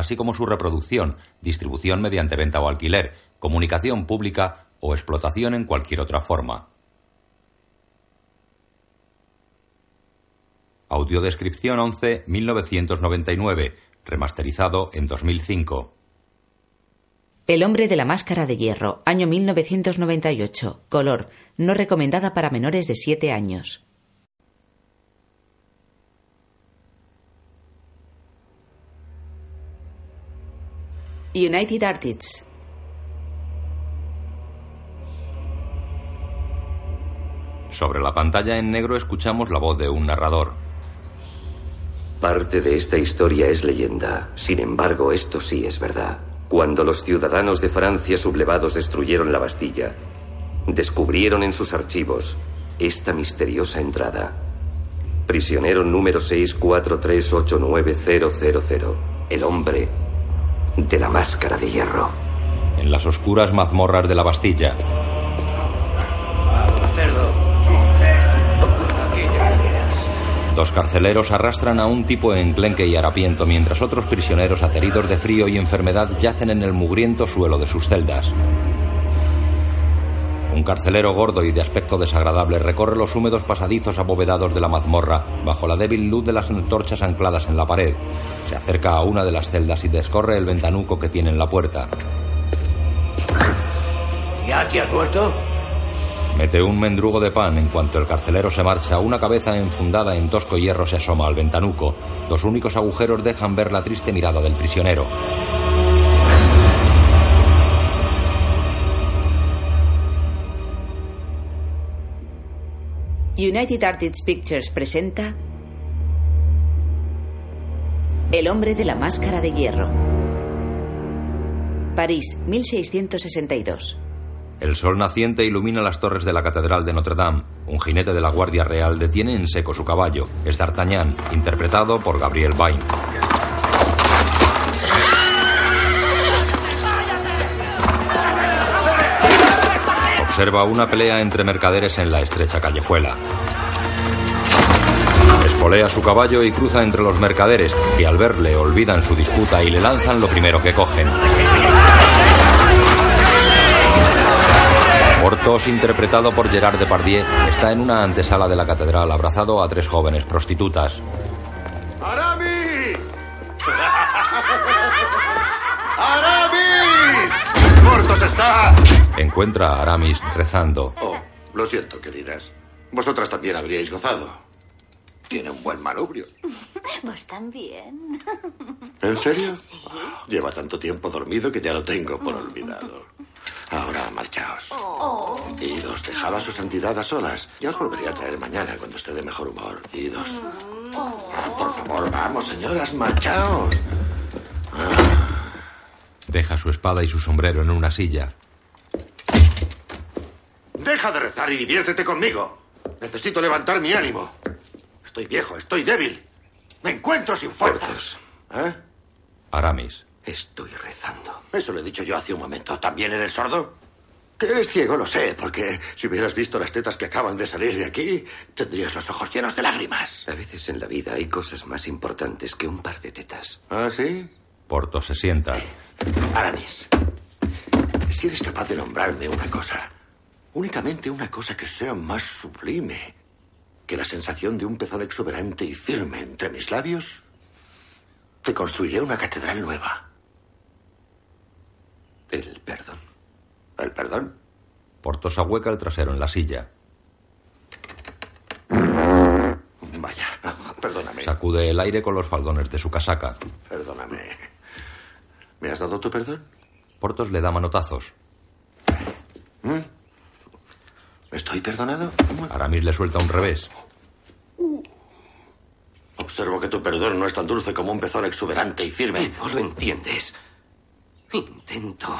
así como su reproducción, distribución mediante venta o alquiler, comunicación pública o explotación en cualquier otra forma. Audiodescripción 11 1999, remasterizado en 2005. El hombre de la máscara de hierro, año 1998. Color, no recomendada para menores de 7 años. United Artists. Sobre la pantalla en negro escuchamos la voz de un narrador. Parte de esta historia es leyenda. Sin embargo, esto sí es verdad. Cuando los ciudadanos de Francia sublevados destruyeron la Bastilla, descubrieron en sus archivos esta misteriosa entrada. Prisionero número 6438900. El hombre de la máscara de hierro. En las oscuras mazmorras de la Bastilla. Dos carceleros arrastran a un tipo enclenque y harapiento mientras otros prisioneros ateridos de frío y enfermedad yacen en el mugriento suelo de sus celdas. Un carcelero gordo y de aspecto desagradable recorre los húmedos pasadizos abovedados de la mazmorra bajo la débil luz de las antorchas ancladas en la pared. Se acerca a una de las celdas y descorre el ventanuco que tiene en la puerta. ¿Ya te has vuelto? Mete un mendrugo de pan en cuanto el carcelero se marcha. Una cabeza enfundada en tosco hierro se asoma al ventanuco. Los únicos agujeros dejan ver la triste mirada del prisionero. United Artists Pictures presenta El hombre de la máscara de hierro. París, 1662. El sol naciente ilumina las torres de la Catedral de Notre Dame. Un jinete de la Guardia Real detiene en seco su caballo. Es D'Artagnan, interpretado por Gabriel Bain. Observa una pelea entre mercaderes en la estrecha callejuela. Espolea su caballo y cruza entre los mercaderes, que al verle olvidan su disputa y le lanzan lo primero que cogen. Portos, interpretado por Gerard Depardieu, está en una antesala de la catedral abrazado a tres jóvenes prostitutas. ¡Portos está! Encuentra a Aramis rezando. Oh, lo siento, queridas. Vosotras también habríais gozado. Tiene un buen manubrio. Vos también. ¿En serio? Lleva tanto tiempo dormido que ya lo tengo por olvidado. Ahora marchaos. Idos, dejad a su santidad a solas. Ya os volveré a traer mañana cuando esté de mejor humor. Idos. Ah, por favor, vamos, señoras, marchaos. Deja su espada y su sombrero en una silla. Deja de rezar y diviértete conmigo. Necesito levantar mi ánimo. Estoy viejo, estoy débil. Me encuentro sin fuerzas. ¿Eh? Aramis. Estoy rezando. Eso lo he dicho yo hace un momento. ¿También eres sordo? Que eres ciego, lo sé, porque si hubieras visto las tetas que acaban de salir de aquí, tendrías los ojos llenos de lágrimas. A veces en la vida hay cosas más importantes que un par de tetas. ¿Ah, sí? Porto se sienta. Aramis, si eres capaz de nombrarme una cosa, únicamente una cosa que sea más sublime que la sensación de un pezón exuberante y firme entre mis labios, te construiré una catedral nueva. El perdón. ¿El perdón? Portos ahueca el trasero en la silla. Vaya, perdóname. Sacude el aire con los faldones de su casaca. Perdóname. ¿Me has dado tu perdón? Portos le da manotazos. ¿Mm? ¿Estoy perdonado? Aramis le suelta un revés. Observo que tu perdón no es tan dulce como un pezón exuberante y firme. No lo entiendes. Intento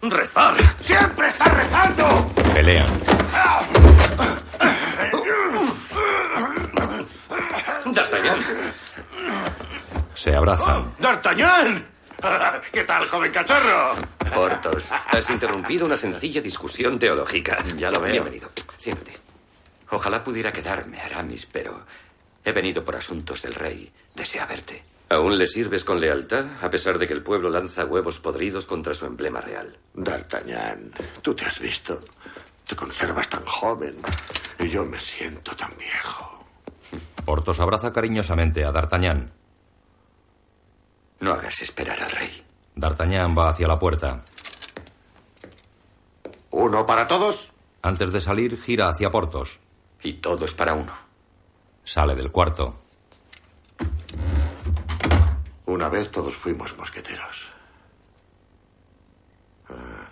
Rezar. ¡Siempre está rezando! Pelean. D'Artagnan. Se abrazan. ¡D'Artagnan! ¿Qué tal, joven cachorro? Portos, has interrumpido una sencilla discusión teológica. Ya lo veo. Bienvenido. Siéntate. Ojalá pudiera quedarme, Aramis, pero he venido por asuntos del rey. Desea verte. ¿Aún le sirves con lealtad, a pesar de que el pueblo lanza huevos podridos contra su emblema real? D'Artagnan, tú te has visto. Te conservas tan joven. Y yo me siento tan viejo. Portos abraza cariñosamente a D'Artagnan. No hagas esperar al rey. D'Artagnan va hacia la puerta. ¿Uno para todos? Antes de salir, gira hacia Portos. Y todo es para uno. Sale del cuarto. Una vez todos fuimos mosqueteros. Ah.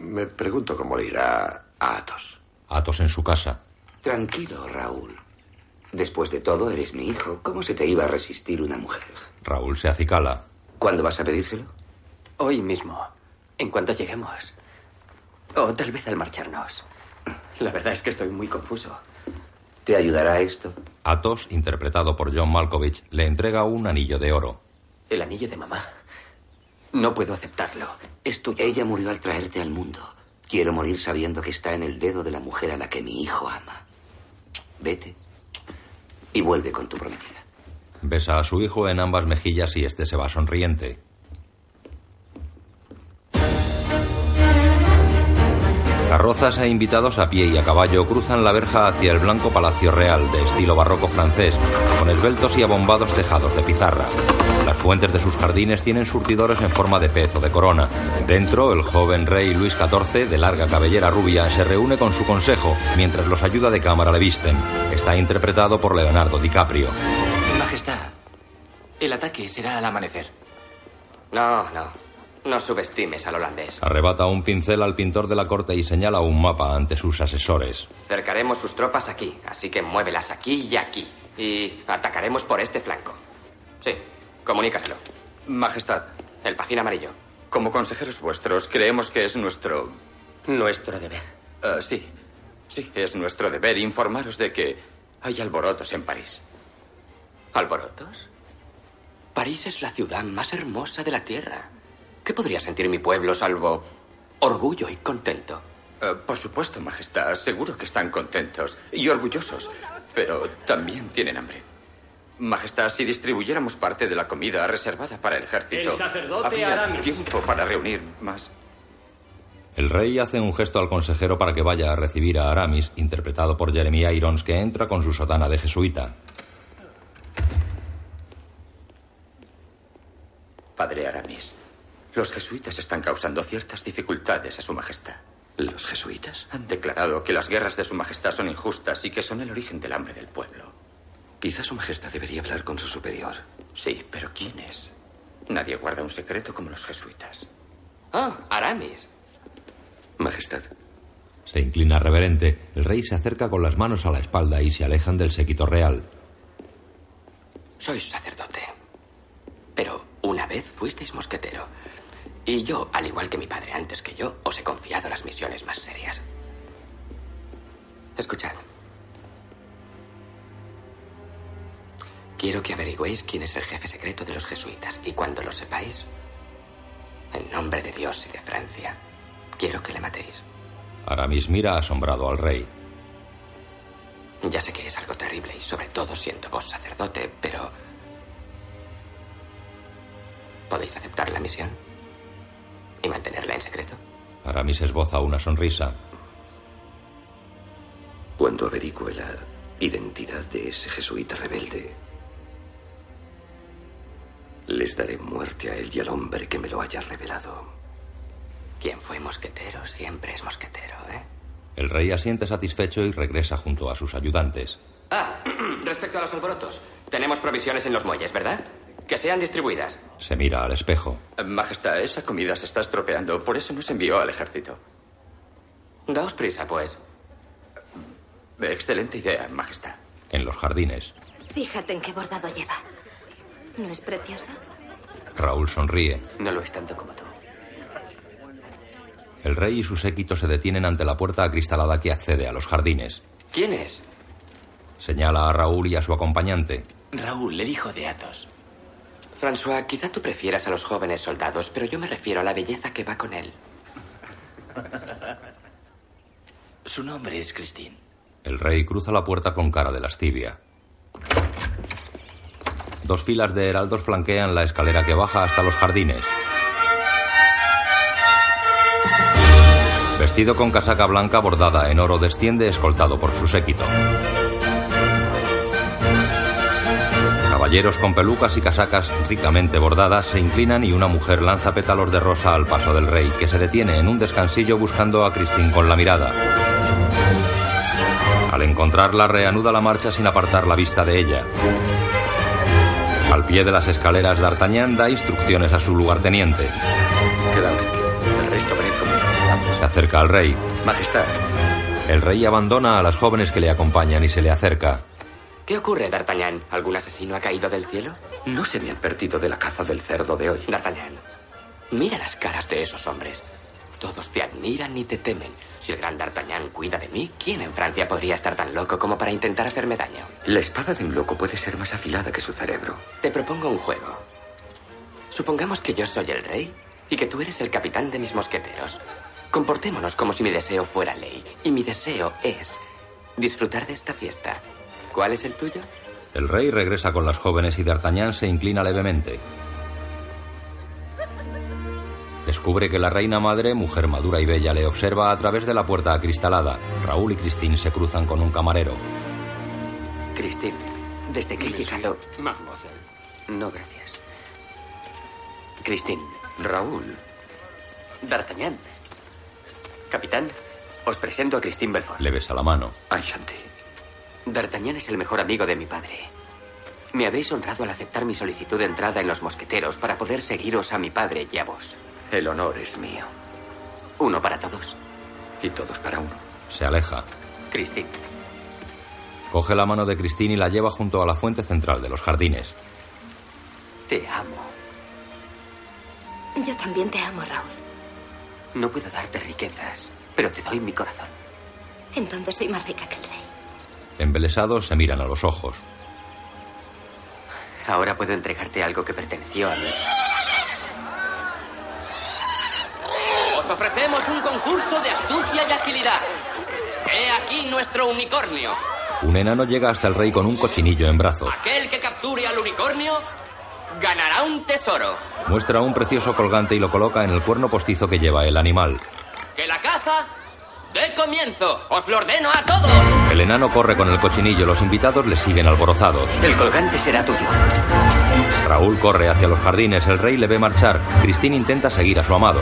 Me pregunto cómo le irá a Athos. Athos en su casa. Tranquilo, Raúl. Después de todo, eres mi hijo. ¿Cómo se te iba a resistir una mujer? Raúl se acicala. ¿Cuándo vas a pedírselo? Hoy mismo, en cuanto lleguemos. O tal vez al marcharnos. La verdad es que estoy muy confuso. ¿Te ayudará esto? Athos, interpretado por John Malkovich, le entrega un anillo de oro. El anillo de mamá. No puedo aceptarlo. Es tuyo. Ella murió al traerte al mundo. Quiero morir sabiendo que está en el dedo de la mujer a la que mi hijo ama. Vete y vuelve con tu prometida. Besa a su hijo en ambas mejillas y este se va sonriente. Carrozas e invitados a pie y a caballo cruzan la verja hacia el blanco palacio real de estilo barroco francés, con esbeltos y abombados tejados de pizarra. Las fuentes de sus jardines tienen surtidores en forma de pez o de corona. Dentro, el joven rey Luis XIV, de larga cabellera rubia, se reúne con su consejo, mientras los ayuda de cámara le visten. Está interpretado por Leonardo DiCaprio. Majestad, el ataque será al amanecer. No, no. No subestimes al holandés. Arrebata un pincel al pintor de la corte y señala un mapa ante sus asesores. Cercaremos sus tropas aquí, así que muévelas aquí y aquí. Y atacaremos por este flanco. Sí, comunícaselo. Majestad, El pajín amarillo. como consejeros vuestros, creemos que es nuestro... Nuestro deber. Eh, sí, sí, es nuestro deber informaros de que hay alborotos en París. ¿Alborotos? París es la ciudad más hermosa de la Tierra. ¿Qué podría sentir mi pueblo salvo orgullo y contento? Eh, por supuesto, Majestad, seguro que están contentos y orgullosos, pero también tienen hambre. Majestad, si distribuyéramos parte de la comida reservada para el ejército, El sacerdote habría Aramis. tiempo para reunir más. El rey hace un gesto al consejero para que vaya a recibir a Aramis, interpretado por Jeremy Irons, que entra con su sotana de jesuita. Padre Aramis, los jesuitas están causando ciertas dificultades a Su Majestad. ¿Los jesuitas? Han declarado que las guerras de Su Majestad son injustas y que son el origen del hambre del pueblo. Quizá Su Majestad debería hablar con su superior. Sí, pero ¿quién es? Nadie guarda un secreto como los jesuitas. Ah, Aramis. Majestad, Se inclina reverente. El rey se acerca con las manos a la espalda y se alejan del séquito real. Sois sacerdote. Pero una vez fuisteis mosquetero. Y yo, al igual que mi padre antes que yo, os he confiado las misiones más serias. Escuchad. Quiero que averigüéis quién es el jefe secreto de los jesuitas y cuando lo sepáis, en nombre de Dios y de Francia, quiero que le matéis. Aramis mira asombrado al rey. Ya sé que es algo terrible y sobre todo siendo vos sacerdote, pero... ¿Podéis aceptar la misión? ¿Y mantenerla en secreto? Aramis esboza una sonrisa. cuando averigüe la identidad de ese jesuita rebelde, les daré muerte a él y al hombre que me lo haya revelado. Quien fue mosquetero siempre es mosquetero, ¿eh? El rey asiente satisfecho y regresa junto a sus ayudantes. Ah, respecto a los alborotos. Tenemos provisiones en los muelles, ¿verdad? Que sean distribuidas. Se mira al espejo. Eh, Majestad, esa comida se está estropeando, por eso nos envió al ejército. Daos prisa, pues. Eh, Excelente idea, Majestad. En los jardines, Fíjate en qué bordado lleva. ¿No es preciosa? Raúl sonríe. No lo es tanto como tú. El rey y su séquito se detienen ante la puerta acristalada que accede a los jardines. ¿Quién es? Señala a Raúl y a su acompañante. Raúl, el hijo de Athos. François, quizá tú prefieras a los jóvenes soldados, pero yo me refiero a la belleza que va con él. Su nombre es Christine. El rey cruza la puerta con cara de lascivia. Dos filas de heraldos flanquean la escalera que baja hasta los jardines. Vestido con casaca blanca bordada en oro, desciende escoltado por su séquito. Caballeros con pelucas y casacas ricamente bordadas se inclinan y una mujer lanza pétalos de rosa al paso del rey, que se detiene en un descansillo buscando a Christine con la mirada. Al encontrarla, reanuda la marcha sin apartar la vista de ella. Al pie de las escaleras, D'Artagnan da instrucciones a su lugarteniente. Aquí. El resto venid conmigo. Se acerca al rey. Majestad. El rey abandona a las jóvenes que le acompañan y se le acerca. ¿Qué ocurre, D'Artagnan? ¿Algún asesino ha caído del cielo? No se me ha advertido de la caza del cerdo de hoy. D'Artagnan, mira las caras de esos hombres. Todos te admiran y te temen. Si el gran D'Artagnan cuida de mí, ¿quién en Francia podría estar tan loco como para intentar hacerme daño? La espada de un loco puede ser más afilada que su cerebro. Te propongo un juego. Supongamos que yo soy el rey y que tú eres el capitán de mis mosqueteros. Comportémonos como si mi deseo fuera ley. Y mi deseo es disfrutar de esta fiesta. ¿Cuál es el tuyo? El rey regresa con las jóvenes y D'Artagnan se inclina levemente. Descubre que la reina madre, mujer madura y bella, le observa a través de la puerta acristalada. Raúl y Christine se cruzan con un camarero. Christine, desde que he llegado... No, gracias. Christine. Raúl. D'Artagnan. Capitán, os presento a Christine Belfort. Le besa la mano. Enchanté. D'Artagnan es el mejor amigo de mi padre. Me habéis honrado al aceptar mi solicitud de entrada en los mosqueteros para poder seguiros a mi padre y a vos. El honor es mío. Uno para todos. Y todos para uno. Se aleja. Christine. Coge la mano de Christine y la lleva junto a la fuente central de los jardines. Te amo. Yo también te amo, Raúl. No puedo darte riquezas, pero te doy mi corazón. Entonces soy más rica que el rey. Embelesados se miran a los ojos. Ahora puedo entregarte algo que perteneció a mí. Os ofrecemos un concurso de astucia y agilidad. He aquí nuestro unicornio. Un enano llega hasta el rey con un cochinillo en brazos. Aquel que capture al unicornio ganará un tesoro. Muestra un precioso colgante y lo coloca en el cuerno postizo que lleva el animal. Que la caza dé comienzo. Os lo ordeno a todos. El enano corre con el cochinillo, los invitados le siguen alborozados. El colgante será tuyo. Raúl corre hacia los jardines, el rey le ve marchar. Christine intenta seguir a su amado.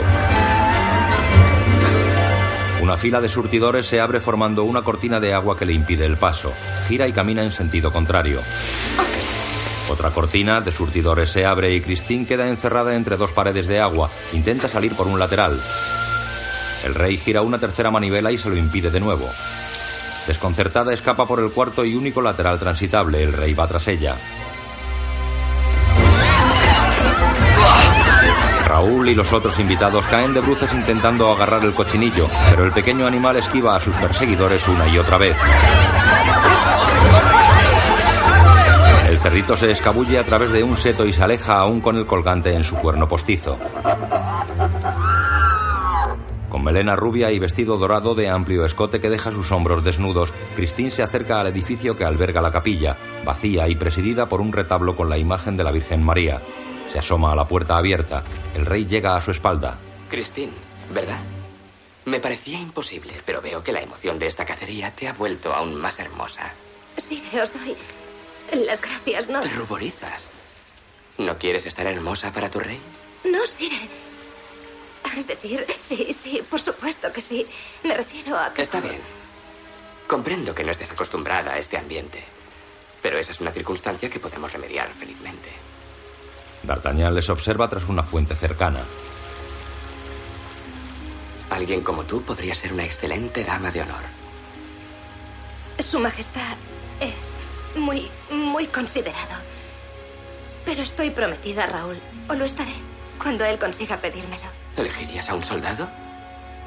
Una fila de surtidores se abre formando una cortina de agua que le impide el paso. Gira y camina en sentido contrario. Otra cortina de surtidores se abre y Christine queda encerrada entre dos paredes de agua. Intenta salir por un lateral. El rey gira una tercera manivela y se lo impide de nuevo. Desconcertada escapa por el cuarto y único lateral transitable. El rey va tras ella. Raúl y los otros invitados caen de bruces intentando agarrar el cochinillo, pero el pequeño animal esquiva a sus perseguidores una y otra vez. El cerrito se escabulle a través de un seto y se aleja aún con el colgante en su cuerno postizo. Melena rubia y vestido dorado de amplio escote que deja sus hombros desnudos, Christine se acerca al edificio que alberga la capilla, vacía y presidida por un retablo con la imagen de la Virgen María. Se asoma a la puerta abierta. El rey llega a su espalda. Christine, ¿verdad? Me parecía imposible, pero veo que la emoción de esta cacería te ha vuelto aún más hermosa. Sí, os doy las gracias, ¿no? Te ruborizas. ¿No quieres estar hermosa para tu rey? No, Sire. Es decir, sí, sí, por supuesto que sí. Me refiero a que... Está bien. Comprendo que no estés acostumbrada a este ambiente. Pero esa es una circunstancia que podemos remediar felizmente. D'Artagnan les observa tras una fuente cercana. Alguien como tú podría ser una excelente dama de honor. Su Majestad es muy, muy considerado. Pero estoy prometida Raúl, o lo estaré, cuando él consiga pedírmelo. ¿Elegirías a un soldado?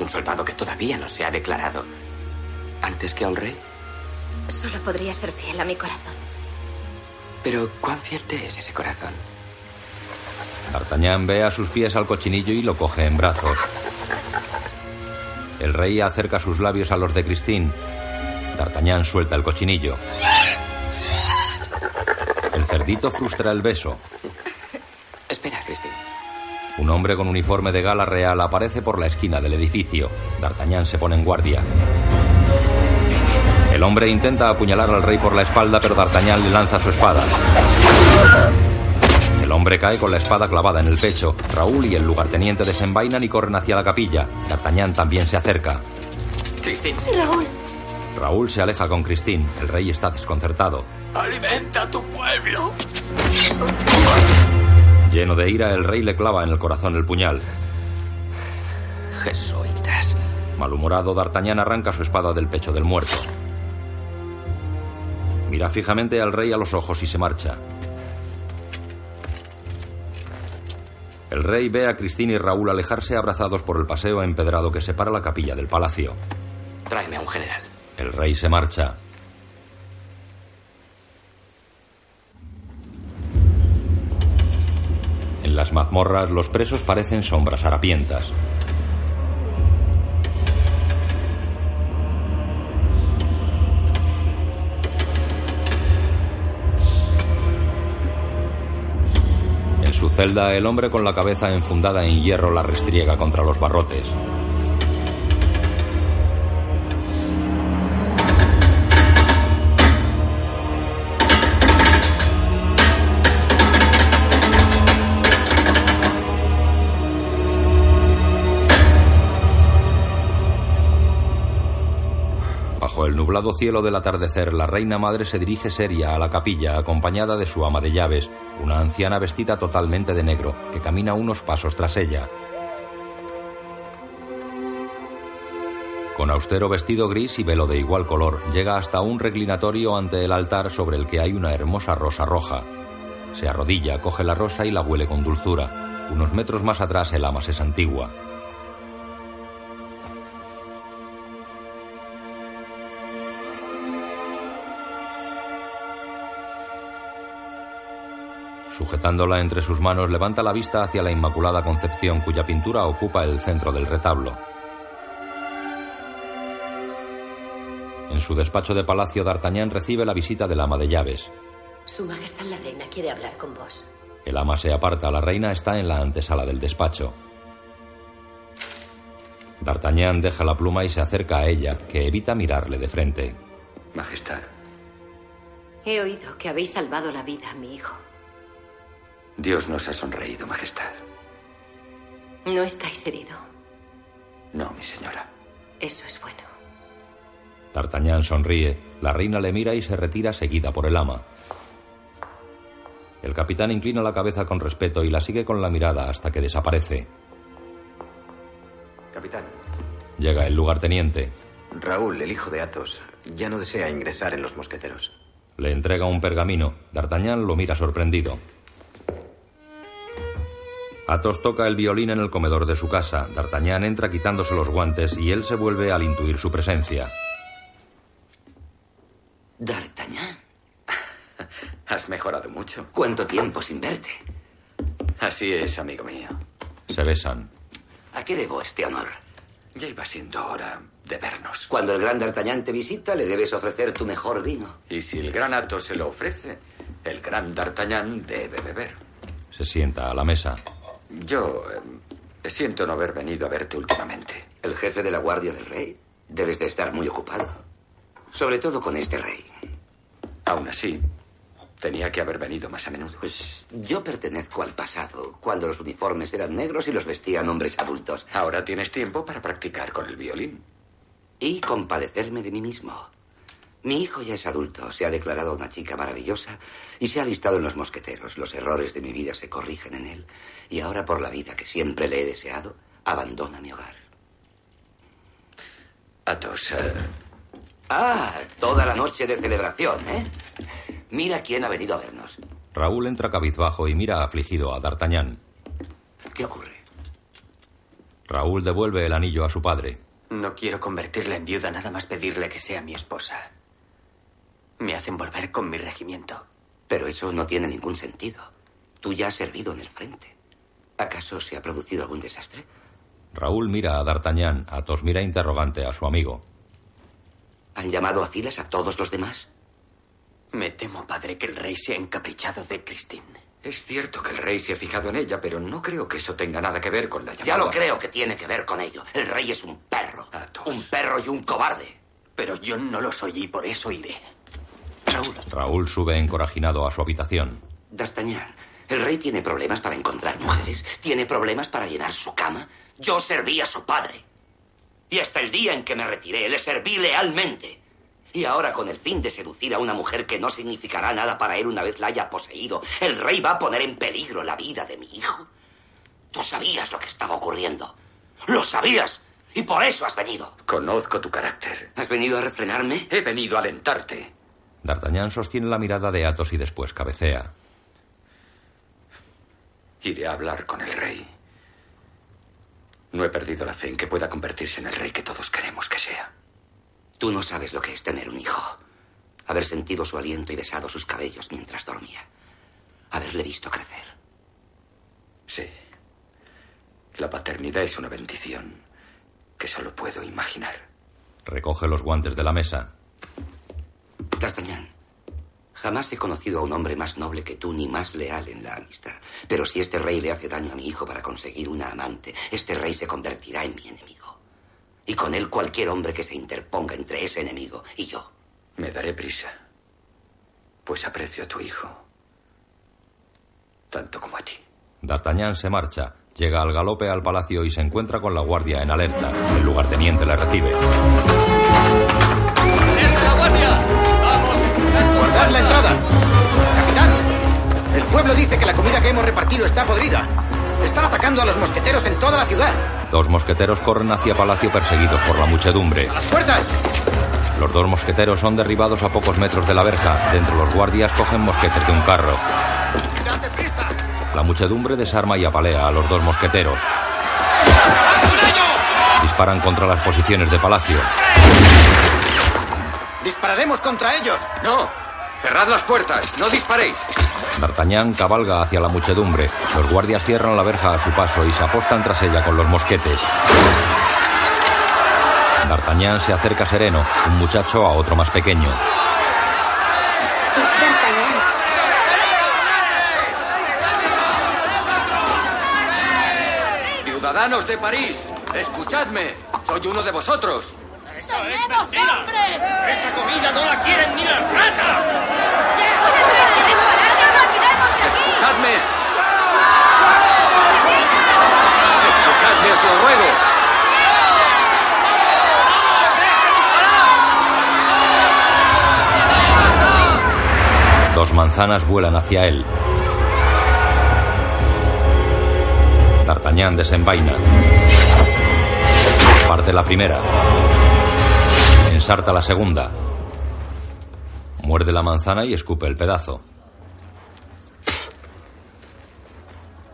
Un soldado que todavía no se ha declarado. ¿Antes que a un rey? Solo podría ser fiel a mi corazón. Pero ¿cuán fiel te es ese corazón? D'Artagnan ve a sus pies al cochinillo y lo coge en brazos. El rey acerca sus labios a los de Christine. D'Artagnan suelta el cochinillo. El cerdito frustra el beso. Espera, Christine. Un hombre con uniforme de gala real aparece por la esquina del edificio. D'Artagnan se pone en guardia. El hombre intenta apuñalar al rey por la espalda, pero D'Artagnan le lanza su espada. El hombre cae con la espada clavada en el pecho. Raúl y el lugarteniente desenvainan y corren hacia la capilla. D'Artagnan también se acerca. Christine. Raúl. Raúl se aleja con Christine. El rey está desconcertado. Alimenta a tu pueblo. Lleno de ira, el rey le clava en el corazón el puñal. Jesuitas. Malhumorado, D'Artagnan arranca su espada del pecho del muerto. Mira fijamente al rey a los ojos y se marcha. El rey ve a Cristina y Raúl alejarse abrazados por el paseo empedrado que separa la capilla del palacio. Tráeme a un general. El rey se marcha. En las mazmorras los presos parecen sombras harapientas. En su celda, el hombre con la cabeza enfundada en hierro la restriega contra los barrotes. Nublado cielo del atardecer, la reina madre se dirige seria a la capilla acompañada de su ama de llaves, una anciana vestida totalmente de negro, que camina unos pasos tras ella. Con austero vestido gris y velo de igual color, llega hasta un reclinatorio ante el altar sobre el que hay una hermosa rosa roja. Se arrodilla, coge la rosa y la huele con dulzura. Unos metros más atrás el ama se santigua. Sujetándola entre sus manos, levanta la vista hacia la Inmaculada Concepción, cuya pintura ocupa el centro del retablo. En su despacho de palacio, D'Artagnan recibe la visita del ama de llaves. Su Majestad la Reina quiere hablar con vos. El ama se aparta, la reina está en la antesala del despacho. D'Artagnan deja la pluma y se acerca a ella, que evita mirarle de frente. Majestad, He oído que habéis salvado la vida a mi hijo. Dios nos ha sonreído, Majestad. No estáis herido. No, mi señora. Eso es bueno. D'Artagnan sonríe, la reina le mira y se retira seguida por el ama. El capitán inclina la cabeza con respeto y la sigue con la mirada hasta que desaparece. Capitán, Llega el lugarteniente. Raúl, el hijo de Athos, ya no desea ingresar en los mosqueteros. Le entrega un pergamino. D'Artagnan lo mira sorprendido. Athos toca el violín en el comedor de su casa. D'Artagnan entra quitándose los guantes y él se vuelve al intuir su presencia. D'Artagnan, Has mejorado mucho. ¿cuánto tiempo sin verte? Así es, amigo mío. Se besan. ¿A qué debo este honor? Ya iba siendo hora de vernos. Cuando el gran D'Artagnan te visita, le debes ofrecer tu mejor vino. Y si el gran Athos se lo ofrece, el gran D'Artagnan debe beber. Se sienta a la mesa. Yo eh, siento no haber venido a verte últimamente. El jefe de la Guardia del Rey. Debes de estar muy ocupado. Sobre todo con este rey. Aún así, tenía que haber venido más a menudo. Pues yo pertenezco al pasado, cuando los uniformes eran negros y los vestían hombres adultos. Ahora tienes tiempo para practicar con el violín. Y compadecerme de mí mismo. Mi hijo ya es adulto, se ha declarado una chica maravillosa y se ha alistado en los mosqueteros. Los errores de mi vida se corrigen en él. Y ahora, por la vida que siempre le he deseado, abandona mi hogar. Athos, eh, Ah, toda la noche de celebración, ¿eh? Mira quién ha venido a vernos. Raúl entra cabizbajo y mira afligido a D'Artagnan. ¿Qué ocurre? Raúl devuelve el anillo a su padre. No quiero convertirla en viuda nada más pedirle que sea mi esposa. Me hacen volver con mi regimiento. Pero eso no tiene ningún sentido. Tú ya has servido en el frente. ¿Acaso se ha producido algún desastre? Raúl mira a D'Artagnan. Athos mira interrogante a su amigo. ¿Han llamado a filas a todos los demás? Me temo, padre, que el rey se ha encaprichado de Christine. Es cierto que el rey se ha fijado en ella, pero no creo que eso tenga nada que ver con la llamada. Ya lo creo que tiene que ver con ello. El rey es un perro. Un perro y un cobarde. Pero yo no lo soy y por eso iré. Raúl. Raúl sube encorajinado a su habitación. D'Artagnan, el rey tiene problemas para encontrar mujeres. Tiene problemas para llenar su cama. Yo serví a su padre. Y hasta el día en que me retiré, le serví lealmente. Y ahora, con el fin de seducir a una mujer que no significará nada para él una vez la haya poseído, ¿el rey va a poner en peligro la vida de mi hijo? Tú sabías lo que estaba ocurriendo. Lo sabías. Y por eso has venido. Conozco tu carácter. ¿Has venido a refrenarme? He venido a alentarte. D'Artagnan sostiene la mirada de Athos y después cabecea. Iré a hablar con el rey. No he perdido la fe en que pueda convertirse en el rey que todos queremos que sea. Tú no sabes lo que es tener un hijo. Haber sentido su aliento y besado sus cabellos mientras dormía. Haberle visto crecer. Sí. La paternidad es una bendición que solo puedo imaginar. Recoge los guantes de la mesa. D'Artagnan, jamás he conocido a un hombre más noble que tú ni más leal en la amistad. Pero si este rey le hace daño a mi hijo para conseguir una amante, este rey se convertirá en mi enemigo y con él cualquier hombre que se interponga entre ese enemigo y yo. Me daré prisa, pues aprecio a tu hijo, tanto como a ti. D'Artagnan se marcha, llega al galope al palacio y se encuentra con la guardia en alerta. El lugarteniente le recibe. ¡Guardad la entrada! ¡Capitán! El pueblo dice que la comida que hemos repartido está podrida. Están atacando a los mosqueteros en toda la ciudad. Dos mosqueteros corren hacia palacio perseguidos por la muchedumbre. ¡A las puertas! Los dos mosqueteros son derribados a pocos metros de la verja. Dentro los guardias cogen mosquetes de un carro. La muchedumbre desarma y apalea a los dos mosqueteros. Disparan contra las posiciones de palacio. Dispararemos contra ellos. No, cerrad las puertas, no disparéis. D'Artagnan cabalga hacia la muchedumbre. Los guardias cierran la verja a su paso y se apostan tras ella con los mosquetes. D'Artagnan se acerca sereno, un muchacho a otro más pequeño. Es D'Artagnan. Ciudadanos de París, escuchadme. Soy uno de vosotros. ¡Tenemos hambre! ¡Esta comida no la quieren ni las ratas! ¡Escuchadme! ¡Escuchadme, os lo ruego! Dos manzanas vuelan hacia él. D'Artagnan desenvaina. Parte la primera. Ensarta la segunda. Muerde la manzana y escupe el pedazo.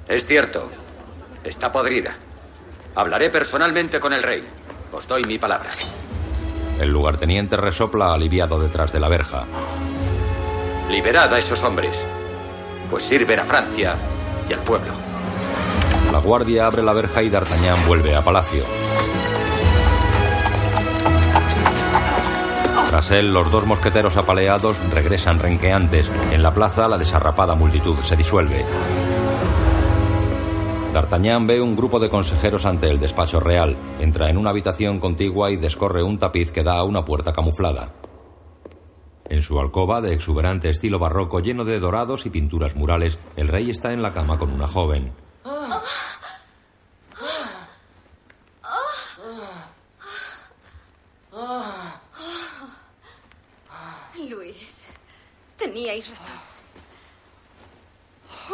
Es cierto. Está podrida. Hablaré personalmente con el rey. Os doy mi palabra. El lugarteniente resopla aliviado detrás de la verja. Liberad a esos hombres, pues sirven a Francia y al pueblo. La guardia abre la verja y D'Artagnan vuelve a palacio. Tras él, los dos mosqueteros apaleados regresan renqueantes. En la plaza, la desarrapada multitud se disuelve. D'Artagnan ve un grupo de consejeros ante el despacho real. Entra en una habitación contigua y descorre un tapiz que da a una puerta camuflada. En su alcoba, de exuberante estilo barroco lleno de dorados y pinturas murales, el rey está en la cama con una joven. Luis, teníais razón.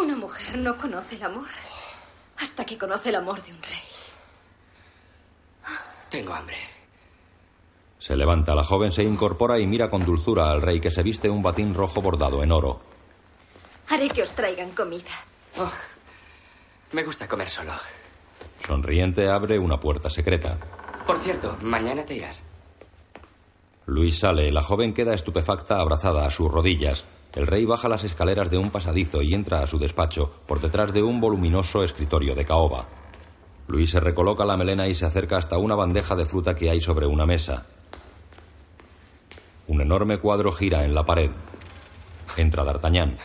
Una mujer no conoce el amor hasta que conoce el amor de un rey. Tengo hambre. Se levanta, la joven se incorpora y mira con dulzura al rey que se viste un batín rojo bordado en oro. Haré que os traigan comida. Oh, me gusta comer solo. Sonriente abre una puerta secreta. Por cierto, mañana te irás. Luis sale, la joven queda estupefacta abrazada a sus rodillas. El rey baja las escaleras de un pasadizo y entra a su despacho por detrás de un voluminoso escritorio de caoba. Luis se recoloca la melena y se acerca hasta una bandeja de fruta que hay sobre una mesa. Un enorme cuadro gira en la pared. Entra D'Artagnan.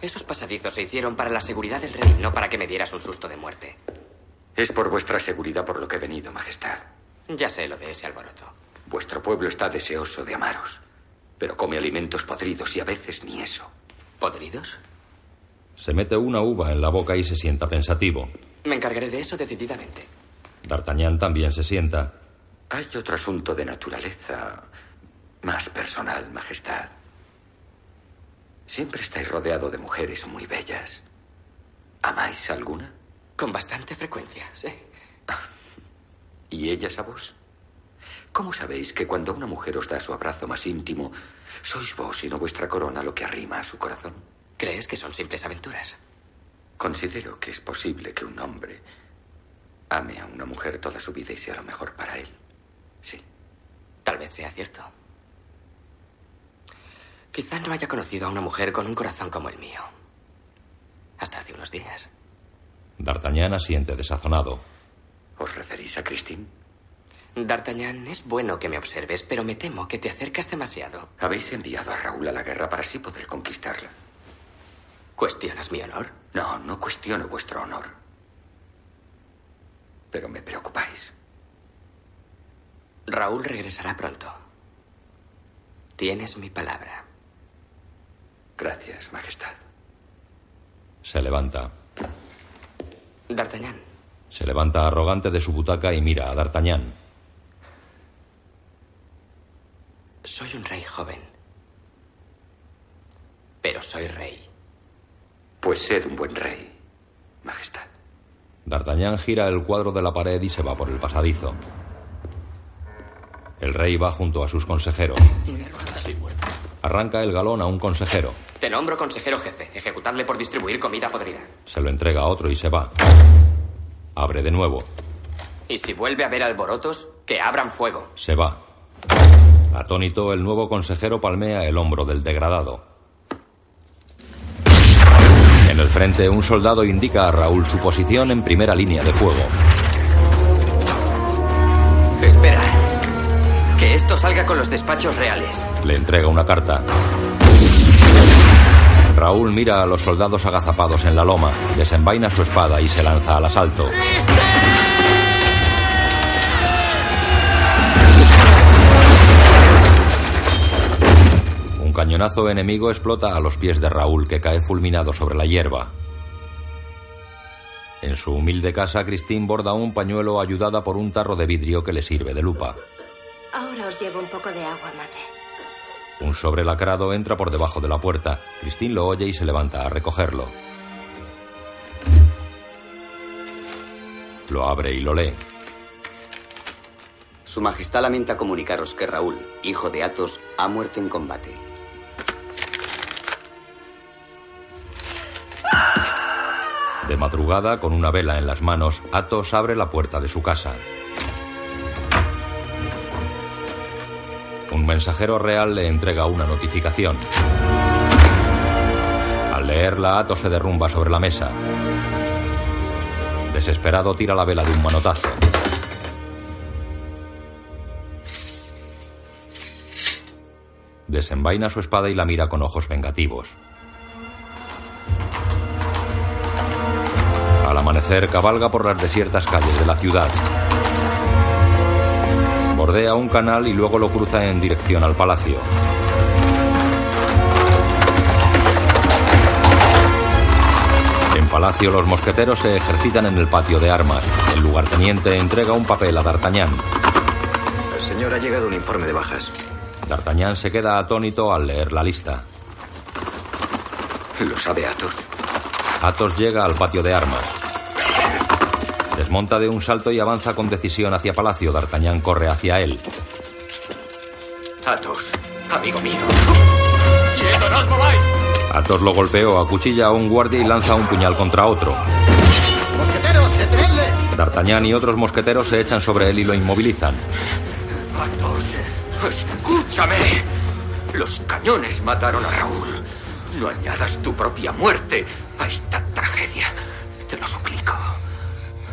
Esos pasadizos se hicieron para la seguridad del rey, no para que me dieras un susto de muerte. Es por vuestra seguridad por lo que he venido, Majestad. Ya sé lo de ese alboroto. Vuestro pueblo está deseoso de amaros, pero come alimentos podridos y a veces ni eso. ¿Podridos? Se mete una uva en la boca y se sienta pensativo. Me encargaré de eso decididamente. D'Artagnan también se sienta. Hay otro asunto de naturaleza más personal, Majestad. Siempre estáis rodeado de mujeres muy bellas. ¿Amáis alguna? Con bastante frecuencia, sí. ¿Y ellas a vos? ¿Cómo sabéis que cuando una mujer os da su abrazo más íntimo, sois vos y no vuestra corona lo que arrima a su corazón? ¿Crees que son simples aventuras? Considero que es posible que un hombre ame a una mujer toda su vida y sea lo mejor para él. Sí. Tal vez sea cierto. Quizá no haya conocido a una mujer con un corazón como el mío. Hasta hace unos días. D'Artagnan asiente desazonado. ¿Os referís a Christine? D'Artagnan, es bueno que me observes, pero me temo que te acercas demasiado. Habéis enviado a Raúl a la guerra para así poder conquistarla. ¿Cuestionas mi honor? No, no cuestiono vuestro honor. Pero me preocupáis. Raúl regresará pronto. Tienes mi palabra. Gracias, Majestad. Se levanta. D'Artagnan. Se levanta arrogante de su butaca y mira a D'Artagnan. Soy un rey joven. Pero soy rey. Pues sed un buen rey, Majestad. D'Artagnan gira el cuadro de la pared y se va por el pasadizo. El rey va junto a sus consejeros. Arranca el galón a un consejero. Te nombro consejero jefe. Ejecutadle por distribuir comida podrida. Se lo entrega a otro y se va. Abre de nuevo. Y si vuelve a haber alborotos, que abran fuego. Se va. Atónito, el nuevo consejero palmea el hombro del degradado. En el frente, un soldado indica a Raúl su posición en primera línea de fuego. Espera. Que esto salga con los despachos reales. Le entrega una carta. Raúl mira a los soldados agazapados en la loma, desenvaina su espada y se lanza al asalto. Cañonazo enemigo explota a los pies de Raúl, que cae fulminado sobre la hierba. En su humilde casa, Christine borda un pañuelo ayudada por un tarro de vidrio que le sirve de lupa. Ahora os llevo un poco de agua, madre. Un sobre lacrado entra por debajo de la puerta. Christine lo oye y se levanta a recogerlo. Lo abre y lo lee. Su Majestad lamenta comunicaros que Raúl, hijo de Athos, ha muerto en combate. De madrugada, con una vela en las manos, Athos abre la puerta de su casa. Un mensajero real le entrega una notificación. Al leerla, Athos se derrumba sobre la mesa. Desesperado, tira la vela de un manotazo. Desenvaina su espada y la mira con ojos vengativos. Amanecer, cabalga por las desiertas calles de la ciudad. Bordea un canal y luego lo cruza en dirección al palacio. En palacio, los mosqueteros se ejercitan en el patio de armas. El lugarteniente entrega un papel a D'Artagnan. Señor, ha llegado un informe de bajas. D'Artagnan se queda atónito al leer la lista. ¿Lo sabe Athos? Athos llega al patio de armas. Desmonta de un salto y avanza con decisión hacia Palacio. D'Artagnan corre hacia él. Athos, amigo mío. ¡Quieto, no os mováis! Athos lo golpeó, acuchilla a un guardia y lanza un puñal contra otro. ¡Mosqueteros, detenedle! D'Artagnan y otros mosqueteros se echan sobre él y lo inmovilizan. Athos, escúchame. Los cañones mataron a Raúl. No añadas tu propia muerte a esta tragedia. Te lo suplico.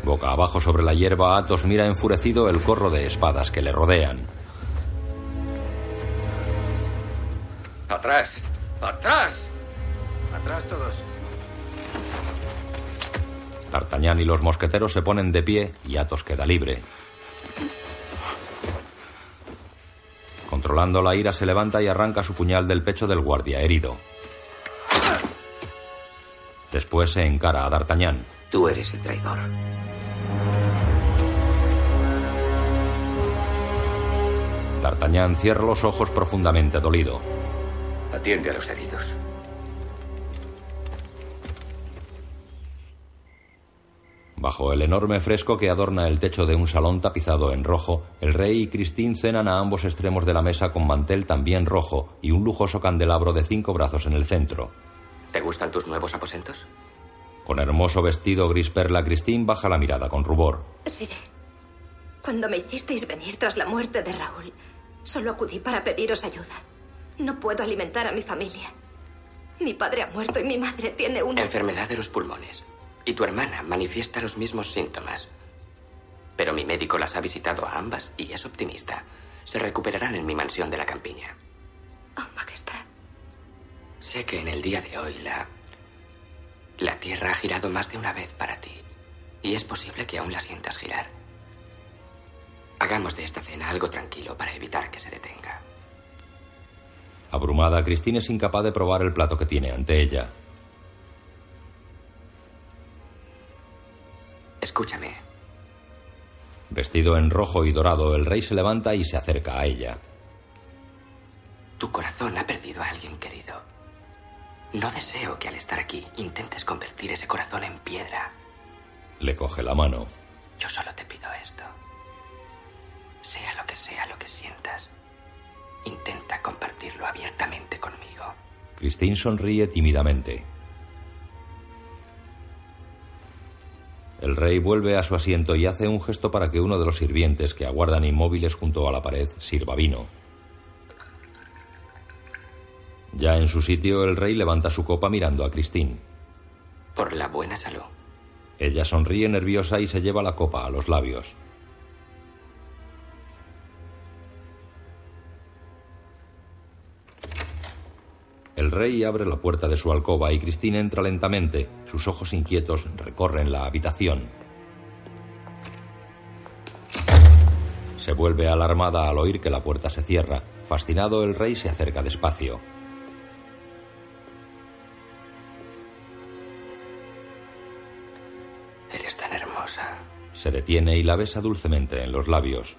Boca abajo sobre la hierba, Athos mira enfurecido el corro de espadas que le rodean. Atrás. Atrás. Atrás todos. D'Artagnan y los mosqueteros se ponen de pie y Athos queda libre. Controlando la ira, se levanta y arranca su puñal del pecho del guardia herido. Después se encara a D'Artagnan. Tú eres el traidor. D'Artagnan cierra los ojos profundamente dolido. Atiende a los heridos. Bajo el enorme fresco que adorna el techo de un salón tapizado en rojo, el rey y Christine cenan a ambos extremos de la mesa con mantel también rojo y un lujoso candelabro de cinco brazos en el centro. ¿Te gustan tus nuevos aposentos? Con hermoso vestido gris perla, Christine baja la mirada con rubor. Sire, cuando me hicisteis venir tras la muerte de Raúl, solo acudí para pediros ayuda. No puedo alimentar a mi familia. Mi padre ha muerto y mi madre tiene una... Enfermedad de los pulmones. Y tu hermana manifiesta los mismos síntomas. Pero mi médico las ha visitado a ambas y es optimista. Se recuperarán en mi mansión de la campiña. Oh, Majestad. Sé que en el día de hoy la... La Tierra ha girado más de una vez para ti. Y es posible que aún la sientas girar. Hagamos de esta cena algo tranquilo para evitar que se detenga. Abrumada, Christine es incapaz de probar el plato que tiene ante ella. Escúchame. Vestido en rojo y dorado, el rey se levanta y se acerca a ella. Tu corazón No deseo que al estar aquí intentes convertir ese corazón en piedra. Le coge la mano. Yo solo te pido esto. Sea lo que sea lo que sientas, intenta compartirlo abiertamente conmigo. Christine sonríe tímidamente. El rey vuelve a su asiento y hace un gesto para que uno de los sirvientes que aguardan inmóviles junto a la pared sirva vino. Ya en su sitio, el rey levanta su copa mirando a Christine. Por la buena salud. Ella sonríe nerviosa y se lleva la copa a los labios. El rey abre la puerta de su alcoba y Christine entra lentamente. Sus ojos inquietos recorren la habitación. Se vuelve alarmada al oír que la puerta se cierra. Fascinado, el rey se acerca despacio. Se detiene y la besa dulcemente en los labios.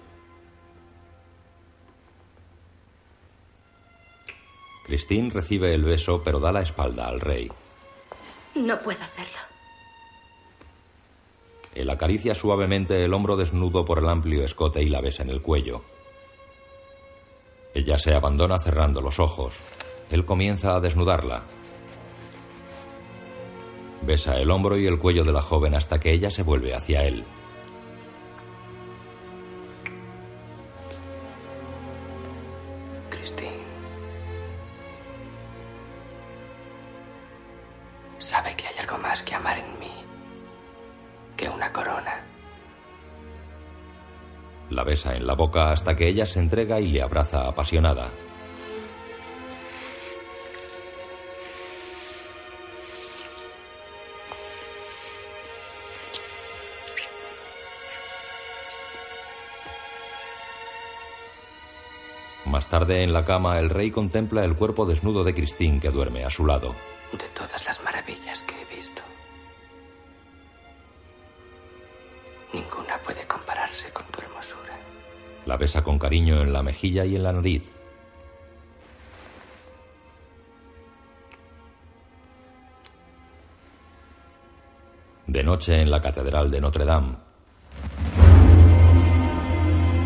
Christine recibe el beso, pero da la espalda al rey. No puedo hacerlo. Él acaricia suavemente el hombro desnudo por el amplio escote y la besa en el cuello. Ella se abandona cerrando los ojos. Él comienza a desnudarla. Besa el hombro y el cuello de la joven hasta que ella se vuelve hacia él. La besa en la boca hasta que ella se entrega y le abraza apasionada. Más tarde en la cama el rey contempla el cuerpo desnudo de Christine que duerme a su lado. De todas las maravillas que he visto. Ninguna puede compararse con tu hermosura. La besa con cariño en la mejilla y en la nariz. De noche en la Catedral de Notre Dame.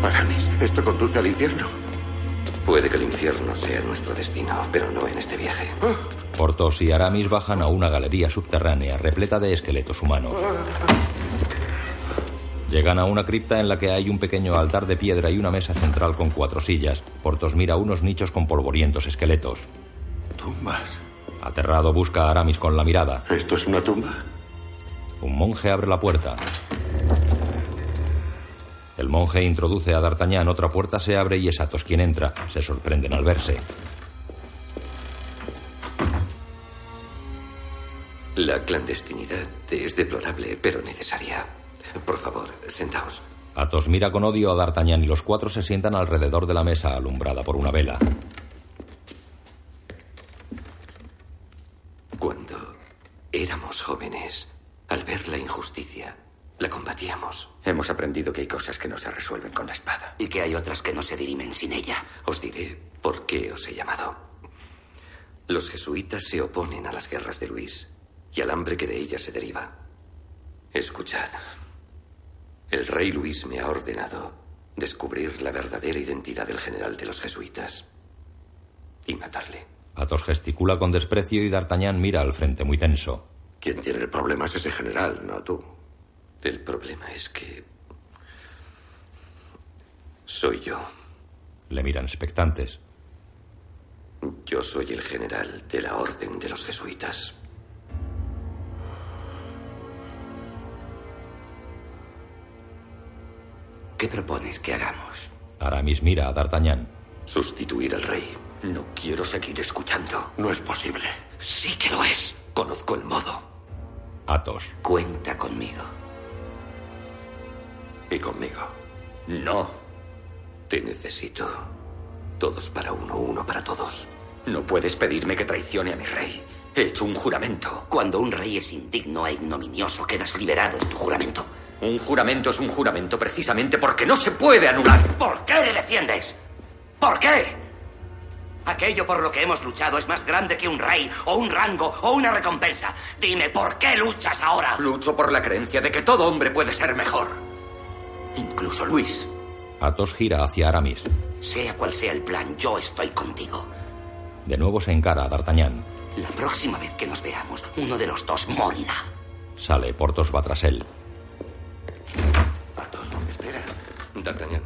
Aramis, esto conduce al infierno. Puede que el infierno sea nuestro destino, pero no en este viaje. Portos y Aramis bajan a una galería subterránea repleta de esqueletos humanos. Llegan a una cripta en la que hay un pequeño altar de piedra y una mesa central con cuatro sillas. Portos mira unos nichos con polvorientos esqueletos. Tumbas. Aterrado busca a Aramis con la mirada. ¿Esto es una tumba? Un monje abre la puerta. El monje introduce a D'Artagnan, otra puerta se abre y es Athos quien entra. Se sorprenden al verse. La clandestinidad es deplorable, pero necesaria. Por favor, sentaos. Athos mira con odio a D'Artagnan y los cuatro se sientan alrededor de la mesa alumbrada por una vela. Cuando éramos jóvenes, al ver la injusticia, la combatíamos. Hemos aprendido que hay cosas que no se resuelven con la espada. Y que hay otras que no se dirimen sin ella. Os diré por qué os he llamado. Los jesuitas se oponen a las guerras de Luis y al hambre que de ellas se deriva. Escuchad. El rey Luis me ha ordenado descubrir la verdadera identidad del general de los jesuitas y matarle. Athos gesticula con desprecio y D'Artagnan mira al frente muy tenso. Quien tiene el problema es ese general, no tú. El problema es que soy yo. Le miran expectantes. Yo soy el general de la orden de los jesuitas. ¿Qué propones que hagamos? Aramis mira a D'Artagnan. Sustituir al rey. No quiero seguir escuchando. No es posible. Sí que lo es. Conozco el modo. Athos. Cuenta conmigo. Y conmigo. No. Te necesito. Todos para uno, uno para todos. No puedes pedirme que traicione a mi rey. He hecho un juramento. Cuando un rey es indigno e ignominioso, quedas liberado de tu juramento. Un juramento es un juramento precisamente porque no se puede anular. ¿Por qué le defiendes? ¿Por qué? Aquello por lo que hemos luchado es más grande que un rey, o un rango, o una recompensa. Dime, ¿por qué luchas ahora? Lucho por la creencia de que todo hombre puede ser mejor. Incluso Luis. Athos gira hacia Aramis. Sea cual sea el plan, yo estoy contigo. De nuevo se encara a D'Artagnan. La próxima vez que nos veamos, uno de los dos morirá. Sale, Portos va tras él. Athos, espera. D'Artagnan.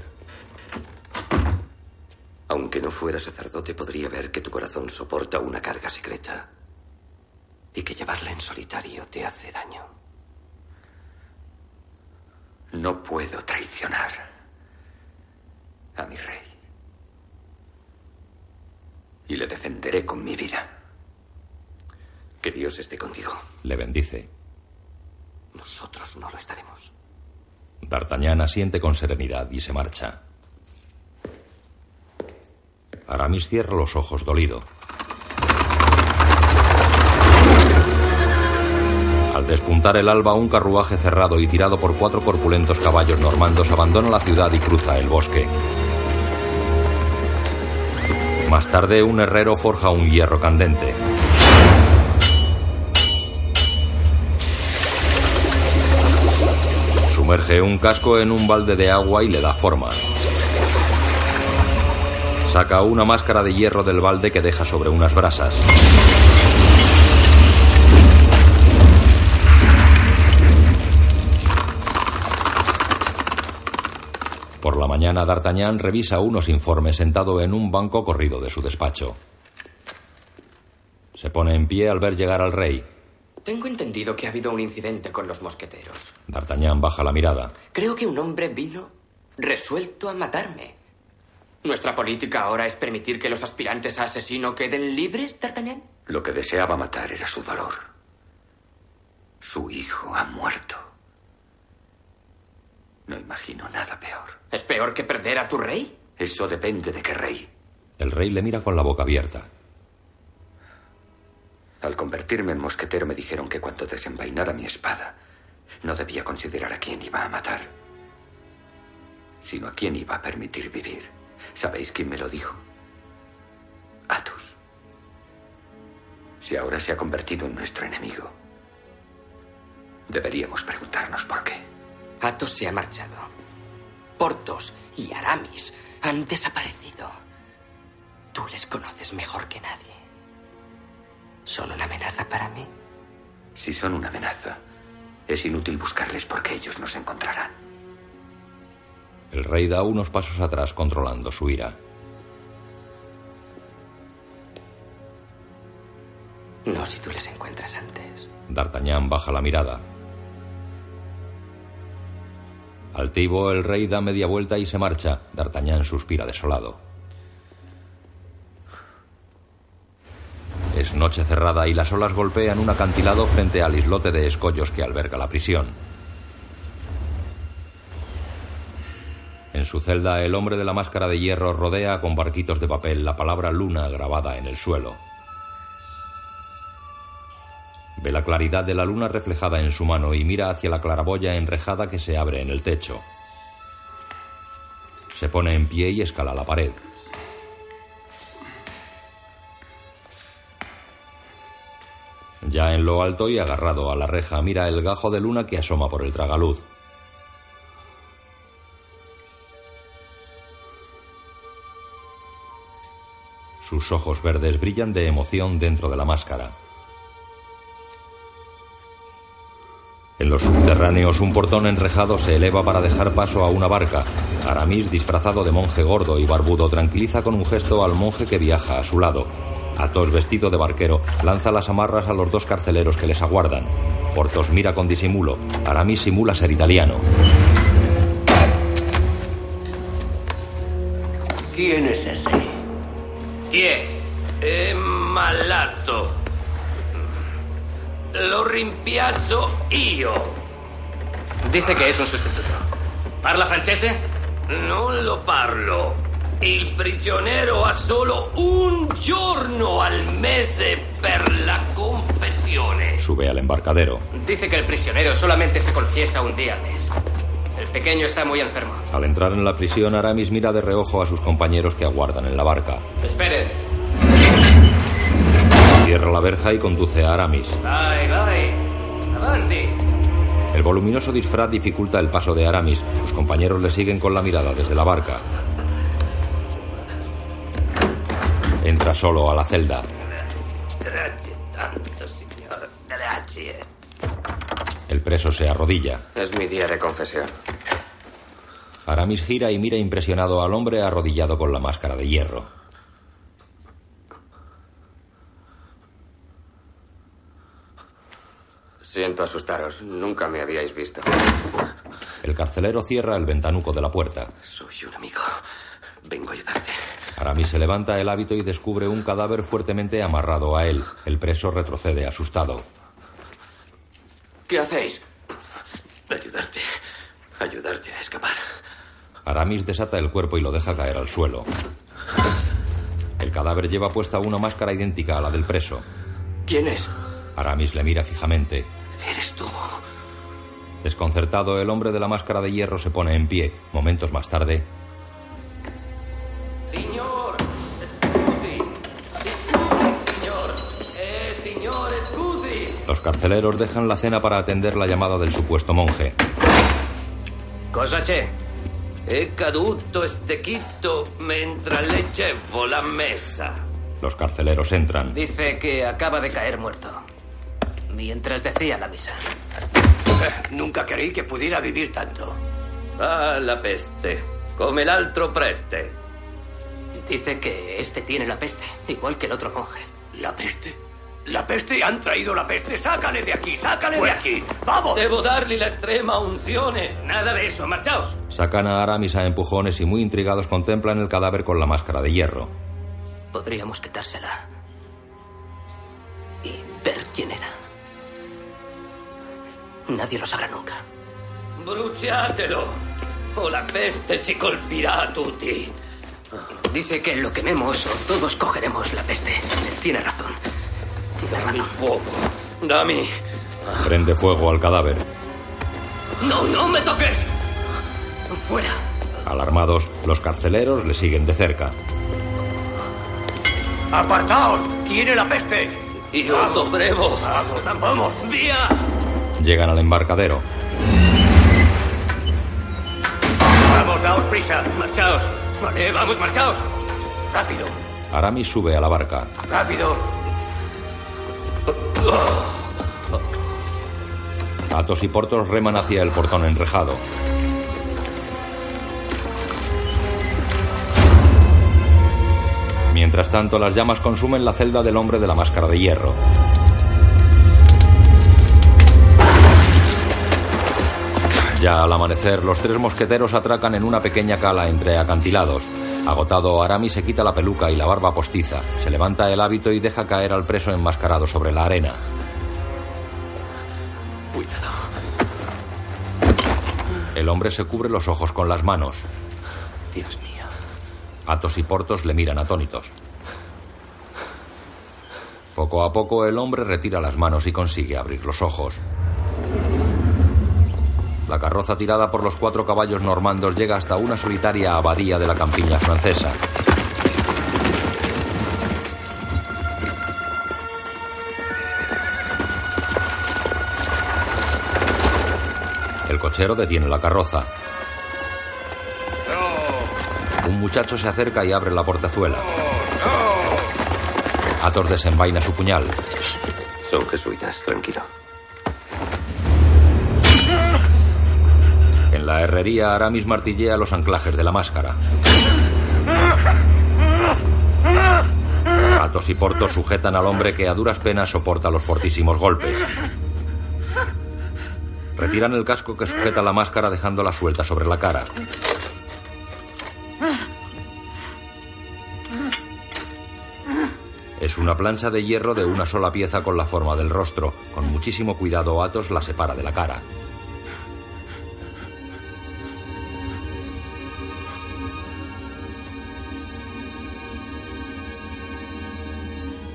Aunque no fuera sacerdote, podría ver que tu corazón soporta una carga secreta. Y que llevarla en solitario te hace daño. No puedo traicionar a mi rey. Y le defenderé con mi vida. Que Dios esté contigo. Le bendice. Nosotros no lo estaremos. D'Artagnan asiente con serenidad y se marcha. Aramis cierra los ojos dolido. Al despuntar el alba, un carruaje cerrado y tirado por cuatro corpulentos caballos normandos abandona la ciudad y cruza el bosque. Más tarde, un herrero forja un hierro candente. Sumerge un casco en un balde de agua y le da forma. Saca una máscara de hierro del balde que deja sobre unas brasas. Por la mañana, D'Artagnan revisa unos informes sentado en un banco corrido de su despacho. Se pone en pie al ver llegar al rey. Tengo entendido que ha habido un incidente con los mosqueteros. D'Artagnan baja la mirada. Creo que un hombre vino resuelto a matarme. ¿Nuestra política ahora es permitir que los aspirantes a asesino queden libres, D'Artagnan? Lo que deseaba matar era su dolor. Su hijo ha muerto. No imagino nada peor. ¿Es peor que perder a tu rey? Eso depende de qué rey. El rey le mira con la boca abierta. Al convertirme en mosquetero me dijeron que cuando desenvainara mi espada no debía considerar a quién iba a matar, sino a quién iba a permitir vivir. ¿Sabéis quién me lo dijo? Athos. Si ahora se ha convertido en nuestro enemigo, deberíamos preguntarnos por qué. Athos se ha marchado. Portos y Aramis han desaparecido. Tú les conoces mejor que nadie. ¿Son una amenaza para mí? Si son una amenaza, es inútil buscarles porque ellos nos encontrarán. El rey da unos pasos atrás controlando su ira. No si tú les encuentras antes. D'Artagnan baja la mirada. Altivo, el rey da media vuelta y se marcha. D'Artagnan suspira desolado. Es noche cerrada y las olas golpean un acantilado frente al islote de escollos que alberga la prisión. En su celda, el hombre de la máscara de hierro rodea con barquitos de papel la palabra luna grabada en el suelo. Ve la claridad de la luna reflejada en su mano y mira hacia la claraboya enrejada que se abre en el techo. Se pone en pie y escala la pared. Ya en lo alto y agarrado a la reja mira el gajo de luna que asoma por el tragaluz. Sus ojos verdes brillan de emoción dentro de la máscara. En los subterráneos un portón enrejado se eleva para dejar paso a una barca. Aramis, disfrazado de monje gordo y barbudo, tranquiliza con un gesto al monje que viaja a su lado. Athos, vestido de barquero, lanza las amarras a los dos carceleros que les aguardan. Portos mira con disimulo. Aramis simula ser italiano. ¿Quién es ese? ¿Quién? È malato. Lo rimpiazzo io. Dice que es un sustituto. ¿Parla francese? Non lo parlo. Il prigioniero ha solo un giorno al mese per la confessione. Sube al embarcadero. Dice que el prisionero solamente se confiesa un día al mes. El pequeño está muy enfermo. Al entrar en la prisión, Aramis mira de reojo a sus compañeros que aguardan en la barca. Esperen. Cierra la verja y conduce a Aramis. Vai, vai. Avanti. El voluminoso disfraz dificulta el paso de Aramis. Sus compañeros le siguen con la mirada desde la barca. Entra solo a la celda. Grazie tanto, signor. Grazie. El preso se arrodilla. Es mi día de confesión. Aramis gira y mira impresionado al hombre arrodillado con la máscara de hierro. Siento asustaros. Nunca me habíais visto. El carcelero cierra el ventanuco de la puerta. Soy un amigo. Vengo a ayudarte. Aramis se levanta el hábito y descubre un cadáver fuertemente amarrado a él. El preso retrocede asustado. ¿Qué hacéis? Ayudarte. Ayudarte a escapar. Aramis desata el cuerpo y lo deja caer al suelo. El cadáver lleva puesta una máscara idéntica a la del preso. ¿Quién es? Aramis le mira fijamente. Eres tú. Desconcertado, el hombre de la máscara de hierro se pone en pie. Momentos más tarde, carceleros dejan la cena para atender la llamada del supuesto monje. Cosa c'è? È caduto stecchito mentre leggevo la messa. Los carceleros entran. Dice que acaba de caer muerto. Mientras decía la misa. Eh, Nunca creí che pudiera vivir tanto. Ah, la peste. Come l'altro prete. Dice que este tiene la peste, igual que el otro monje. ¿La peste? ¿La peste? ¿Han traído la peste? ¡Sácale de aquí! ¡Sácale de aquí! ¡Vamos! Devo darle la extrema unzione. Nada de eso, marchaos. Sacan a Aramis a empujones y muy intrigados contemplan el cadáver con la máscara de hierro. Podríamos quitársela. Y ver quién era. Nadie lo sabrá nunca. Bruciatelo o la peste ci colpirà a tutti. Dice que lo quememos o todos cogeremos la peste. Tiene razón. Fuoco. Dammi. Prende fuego al cadáver. No, no me toques. Fuera. Alarmados, los carceleros le siguen de cerca. Apartaos. Tiene la peste. Io dovremo. Vamos, vamos. Via. Llegan al embarcadero. Vamos, daos prisa. Marchaos. Vale, vamos, marchaos. Rápido, Aramis sube a la barca. rápido. Atos y Portos reman hacia el portón enrejado. Mientras tanto, las llamas consumen la celda del hombre de la máscara de hierro. Ya al amanecer, los tres mosqueteros atracan en una pequeña cala entre acantilados. Agotado, Aramis se quita la peluca y la barba postiza, se levanta el hábito y deja caer al preso enmascarado sobre la arena. Cuidado. El hombre se cubre los ojos con las manos. Dios mío. Atos y Portos le miran atónitos. Poco a poco el hombre retira las manos y consigue abrir los ojos. La carroza tirada por los cuatro caballos normandos llega hasta una solitaria abadía de la campiña francesa. El cochero detiene la carroza. Un muchacho se acerca y abre la portezuela. Athos desenvaina su puñal. Son jesuitas, tranquilo. En la herrería, Aramis martillea los anclajes de la máscara. Athos y Portos sujetan al hombre que a duras penas soporta los fortísimos golpes. Retiran el casco que sujeta la máscara dejándola suelta sobre la cara. Es una plancha de hierro de una sola pieza con la forma del rostro. Con muchísimo cuidado, Athos la separa de la cara.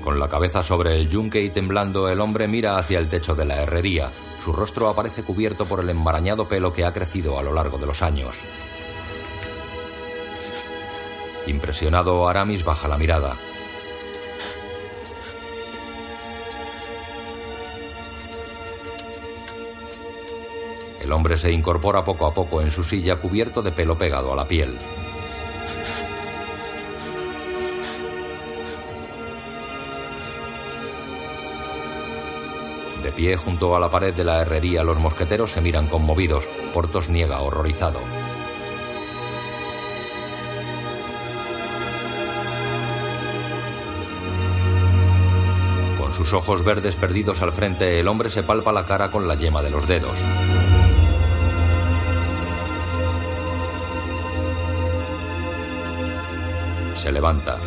Con la cabeza sobre el yunque y temblando, el hombre mira hacia el techo de la herrería. Su rostro aparece cubierto por el embarañado pelo que ha crecido a lo largo de los años. Impresionado, Aramis baja la mirada. El hombre se incorpora poco a poco en su silla cubierto de pelo pegado a la piel. De pie junto a la pared de la herrería, los mosqueteros se miran conmovidos. Portos niega horrorizado. Con sus ojos verdes perdidos al frente, el hombre se palpa la cara con la yema de los dedos. Se levanta.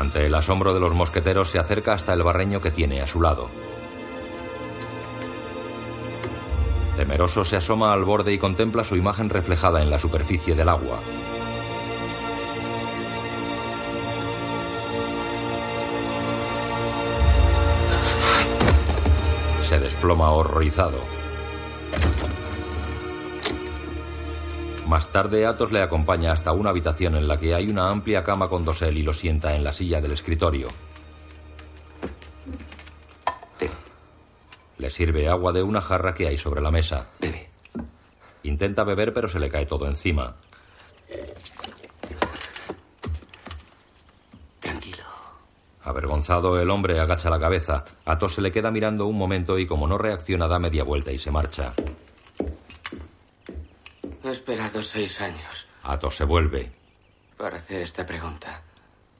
Ante el asombro de los mosqueteros se acerca hasta el barreño que tiene a su lado. Temeroso se asoma al borde y contempla su imagen reflejada en la superficie del agua. Se desploma horrorizado. Más tarde, Athos le acompaña hasta una habitación en la que hay una amplia cama con dosel y lo sienta en la silla del escritorio. Le sirve agua de una jarra que hay sobre la mesa. Bebe. Intenta beber, pero se le cae todo encima. Tranquilo. Avergonzado, el hombre agacha la cabeza. Athos se le queda mirando un momento y, como no reacciona, da media vuelta y se marcha. He esperado seis años Athos se vuelve. para hacer esta pregunta.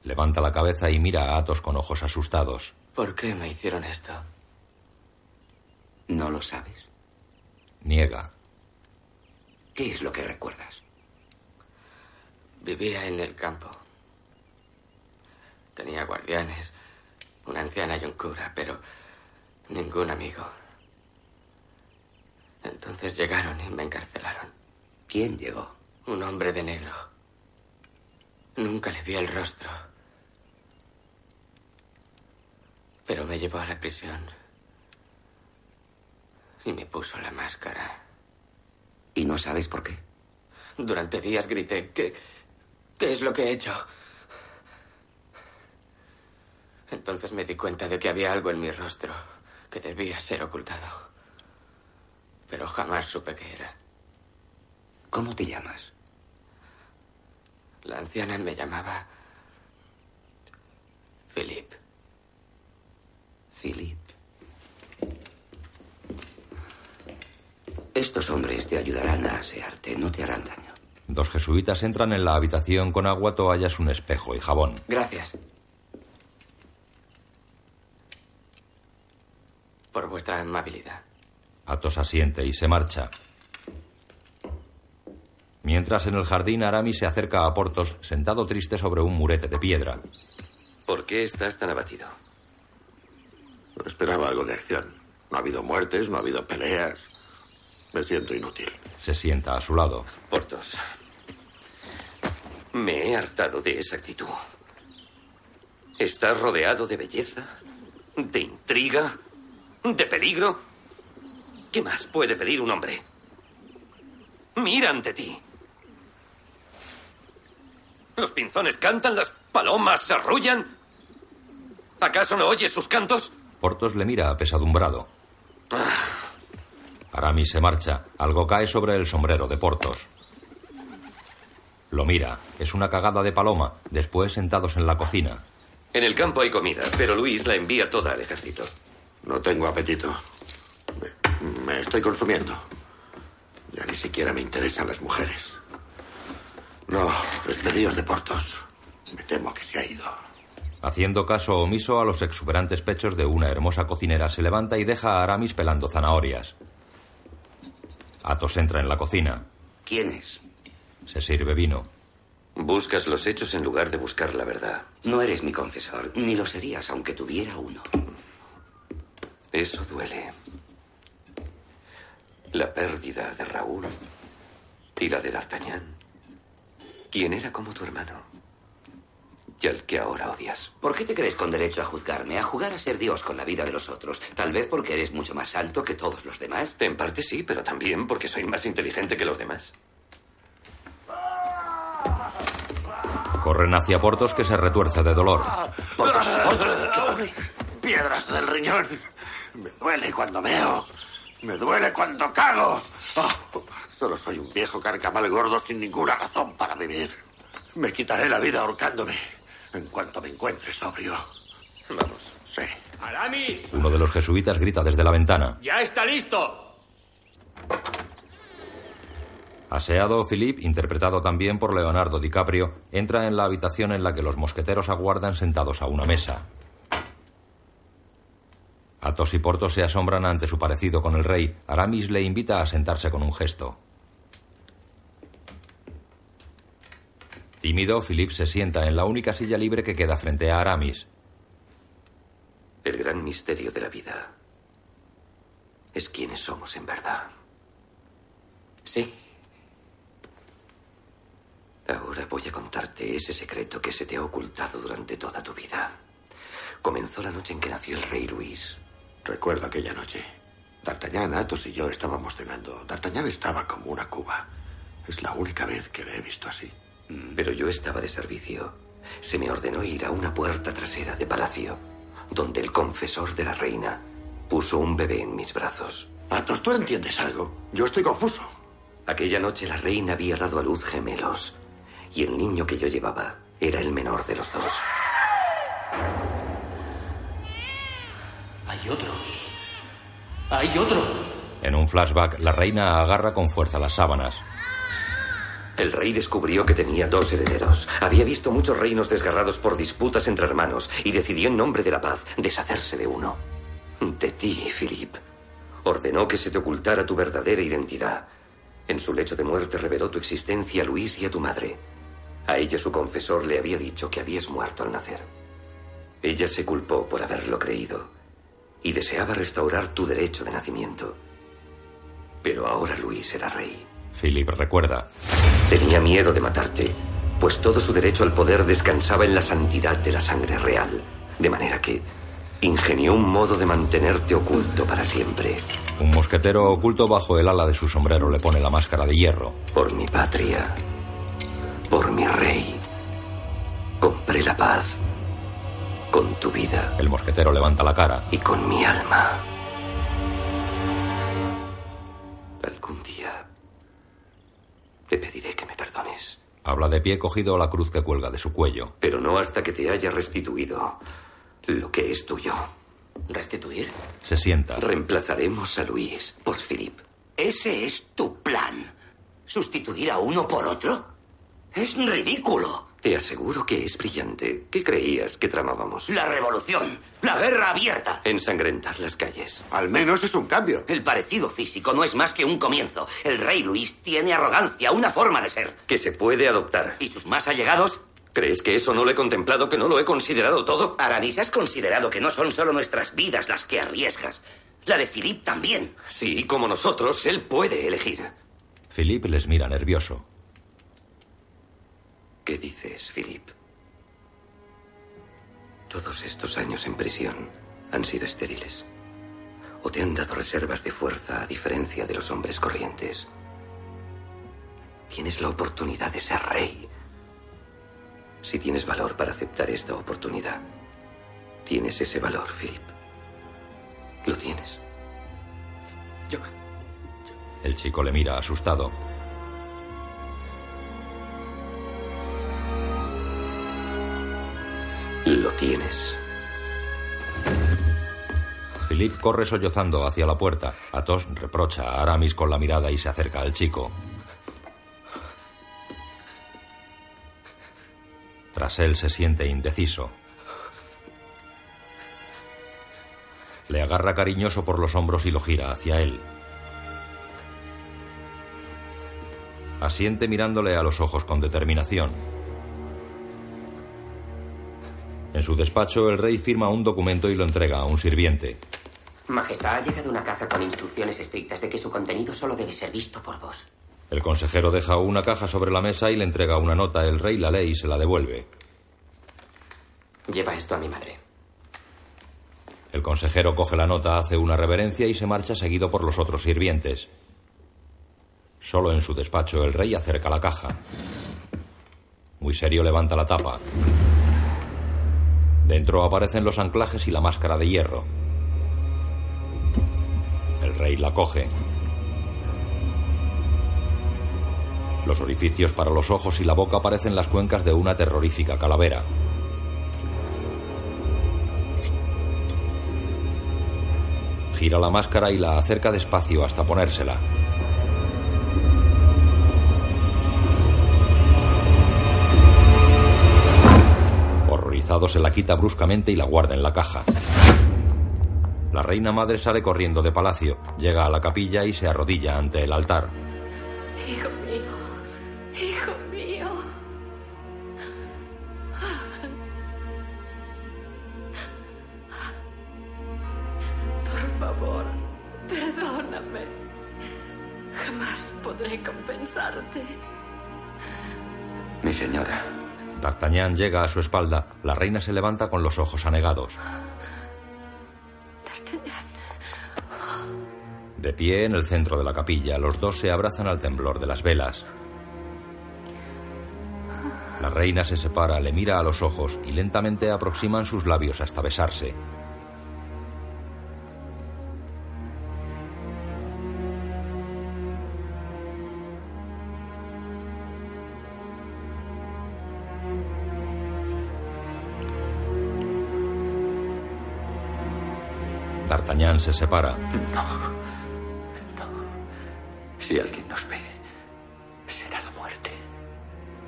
Levanta la cabeza y mira a Athos con ojos asustados. ¿Por qué me hicieron esto? ¿No lo sabes? Niega. ¿Qué es lo que recuerdas? Vivía en el campo. Tenía guardianes, una anciana y un cura, pero ningún amigo. Entonces llegaron y me encarcelaron. ¿Quién llegó? Un hombre de negro. Nunca le vi el rostro. Pero me llevó a la prisión. Y me puso la máscara. ¿Y no sabes por qué? Durante días grité, ¿qué, qué es lo que he hecho? Entonces me di cuenta de que había algo en mi rostro que debía ser ocultado. Pero jamás supe qué era. ¿Cómo te llamas? La anciana me llamaba Philip. Philip. Estos hombres te ayudarán a asearte, no te harán daño. Dos jesuitas entran en la habitación con agua, toallas, un espejo y jabón. Gracias. Por vuestra amabilidad. Athos asiente y se marcha. Mientras en el jardín Aramis se acerca a Portos, sentado triste sobre un murete de piedra. ¿Por qué estás tan abatido? Esperaba algo de acción. No ha habido muertes, no ha habido peleas. Me siento inútil. Se sienta a su lado. Portos. Me he hartado de esa actitud. Estás rodeado de belleza, de intriga, de peligro. ¿Qué más puede pedir un hombre? Mira ante ti. Los pinzones cantan, las palomas se arrullan. ¿Acaso no oyes sus cantos? Portos le mira apesadumbrado. Ah. Aramis se marcha. Algo cae sobre el sombrero de Portos. Lo mira. Es una cagada de paloma. Después sentados en la cocina. En el campo hay comida, pero Luis la envía toda al ejército. No tengo apetito. Me, me estoy consumiendo. Ya ni siquiera me interesan las mujeres. No, despedidos de Portos. Me temo que se ha ido. Haciendo caso omiso a los exuberantes pechos de una hermosa cocinera, se levanta y deja a Aramis pelando zanahorias. Athos entra en la cocina. ¿Quién es? Se sirve vino. Buscas los hechos en lugar de buscar la verdad. No eres mi confesor, ni lo serías aunque tuviera uno. Eso duele. La pérdida de Raúl y la de D'Artagnan. ¿Quién era como tu hermano? Y al que ahora odias. ¿Por qué te crees con derecho a juzgarme, a jugar a ser Dios con la vida de los otros? Tal vez porque eres mucho más alto que todos los demás. En parte sí, pero también porque soy más inteligente que los demás. Corren hacia Portos que se retuerce de dolor. Portos, Portos, ¿qué ocurre? Piedras del riñón. Me duele cuando veo. Me duele cuando cago. Oh, solo soy un viejo carcamal gordo sin ninguna razón para vivir. Me quitaré la vida ahorcándome en cuanto me encuentre sobrio. Vamos. Sí. ¡Aramis! Uno de los jesuitas grita desde la ventana. ¡Ya está listo! Aseado, Philippe, interpretado también por Leonardo DiCaprio, entra en la habitación en la que los mosqueteros aguardan sentados a una mesa. Athos y Porthos se asombran ante su parecido con el rey. Aramis le invita a sentarse con un gesto. Tímido, Philippe se sienta en la única silla libre que queda frente a Aramis. El gran misterio de la vida es quiénes somos en verdad. Sí. Ahora voy a contarte ese secreto que se te ha ocultado durante toda tu vida. Comenzó la noche en que nació el rey Luis. Recuerdo aquella noche. D'Artagnan, Athos y yo estábamos cenando. D'Artagnan estaba como una cuba. Es la única vez que le he visto así. Pero yo estaba de servicio. Se me ordenó ir a una puerta trasera de palacio, donde el confesor de la reina puso un bebé en mis brazos. Athos, ¿tú entiendes algo? Yo estoy confuso. Aquella noche la reina había dado a luz gemelos, y el niño que yo llevaba era el menor de los dos. Hay otro. Hay otro. En un flashback, la reina agarra con fuerza las sábanas. El rey descubrió que tenía dos herederos. Había visto muchos reinos desgarrados por disputas entre hermanos y decidió en nombre de la paz deshacerse de uno. De ti, Philip. Ordenó que se te ocultara tu verdadera identidad. En su lecho de muerte reveló tu existencia a Luis y a tu madre. A ella su confesor le había dicho que habías muerto al nacer. Ella se culpó por haberlo creído y deseaba restaurar tu derecho de nacimiento. Pero ahora Luis era rey. Philip recuerda. Tenía miedo de matarte, pues todo su derecho al poder descansaba en la santidad de la sangre real. De manera que ingenió un modo de mantenerte oculto para siempre. Un mosquetero oculto bajo el ala de su sombrero le pone la máscara de hierro. Por mi patria, por mi rey, compré la paz con tu vida. El mosquetero levanta la cara. Y con mi alma. Algún día te pediré que me perdones. Habla de pie cogido a la cruz que cuelga de su cuello. Pero no hasta que te haya restituido lo que es tuyo. ¿Restituir? Se sienta. Reemplazaremos a Luis por Philip. Ese es tu plan. ¿Sustituir a uno por otro? Es ridículo. Te aseguro que es brillante. ¿Qué creías que tramábamos? La revolución. La guerra abierta. Ensangrentar las calles. Al menos es un cambio. El parecido físico no es más que un comienzo. El rey Luis tiene arrogancia, una forma de ser. Que se puede adoptar. ¿Y sus más allegados? ¿Crees que eso no lo he contemplado, que no lo he considerado todo? Aramis, has considerado que no son solo nuestras vidas las que arriesgas. La de Philip también. Sí, como nosotros, él puede elegir. Philip les mira nervioso. ¿Qué dices, Philip? Todos estos años en prisión han sido estériles. ¿O te han dado reservas de fuerza a diferencia de los hombres corrientes? Tienes la oportunidad de ser rey. Si tienes valor para aceptar esta oportunidad, tienes ese valor, Philip. Lo tienes. Yo. El chico le mira asustado. Lo tienes. Philip corre sollozando hacia la puerta. Athos reprocha a Aramis con la mirada y se acerca al chico. Tras él se siente indeciso. Le agarra cariñoso por los hombros y lo gira hacia él. Asiente mirándole a los ojos con determinación. En su despacho, el rey firma un documento y lo entrega a un sirviente. Majestad, ha llegado una caja con instrucciones estrictas de que su contenido solo debe ser visto por vos. El consejero deja una caja sobre la mesa y le entrega una nota. El rey la lee y se la devuelve. Lleva esto a mi madre. El consejero coge la nota, hace una reverencia y se marcha seguido por los otros sirvientes. Solo en su despacho el rey acerca la caja. Muy serio levanta la tapa. Dentro aparecen los anclajes y la máscara de hierro. El rey la coge. Los orificios para los ojos y la boca parecen las cuencas de una terrorífica calavera. Gira la máscara y la acerca despacio hasta ponérsela. Horrorizado se la quita bruscamente y la guarda en la caja. La reina madre sale corriendo de palacio, llega a la capilla y se arrodilla ante el altar. Hijo mío, hijo mío. Por favor, perdóname. Jamás podré compensarte. Mi señora. D'Artagnan llega a su espalda. La reina se levanta con los ojos anegados. De pie en el centro de la capilla, los dos se abrazan al temblor de las velas. La reina se separa, le mira a los ojos y lentamente aproximan sus labios hasta besarse. D'Artagnan se separa. No. No. Si alguien nos ve, será la muerte.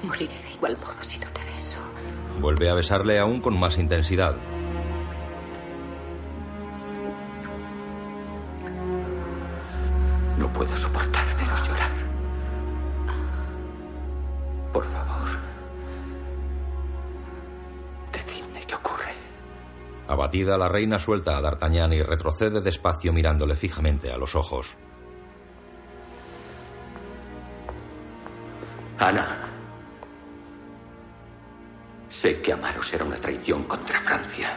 Moriré de igual modo si no te beso. Vuelve a besarle aún con más intensidad. No puedo soportar menos llorar. Por favor. Decidme qué ocurre. Abatida, la reina suelta a D'Artagnan y retrocede despacio mirándole fijamente a los ojos. Ana. Sé que amaros era una traición contra Francia.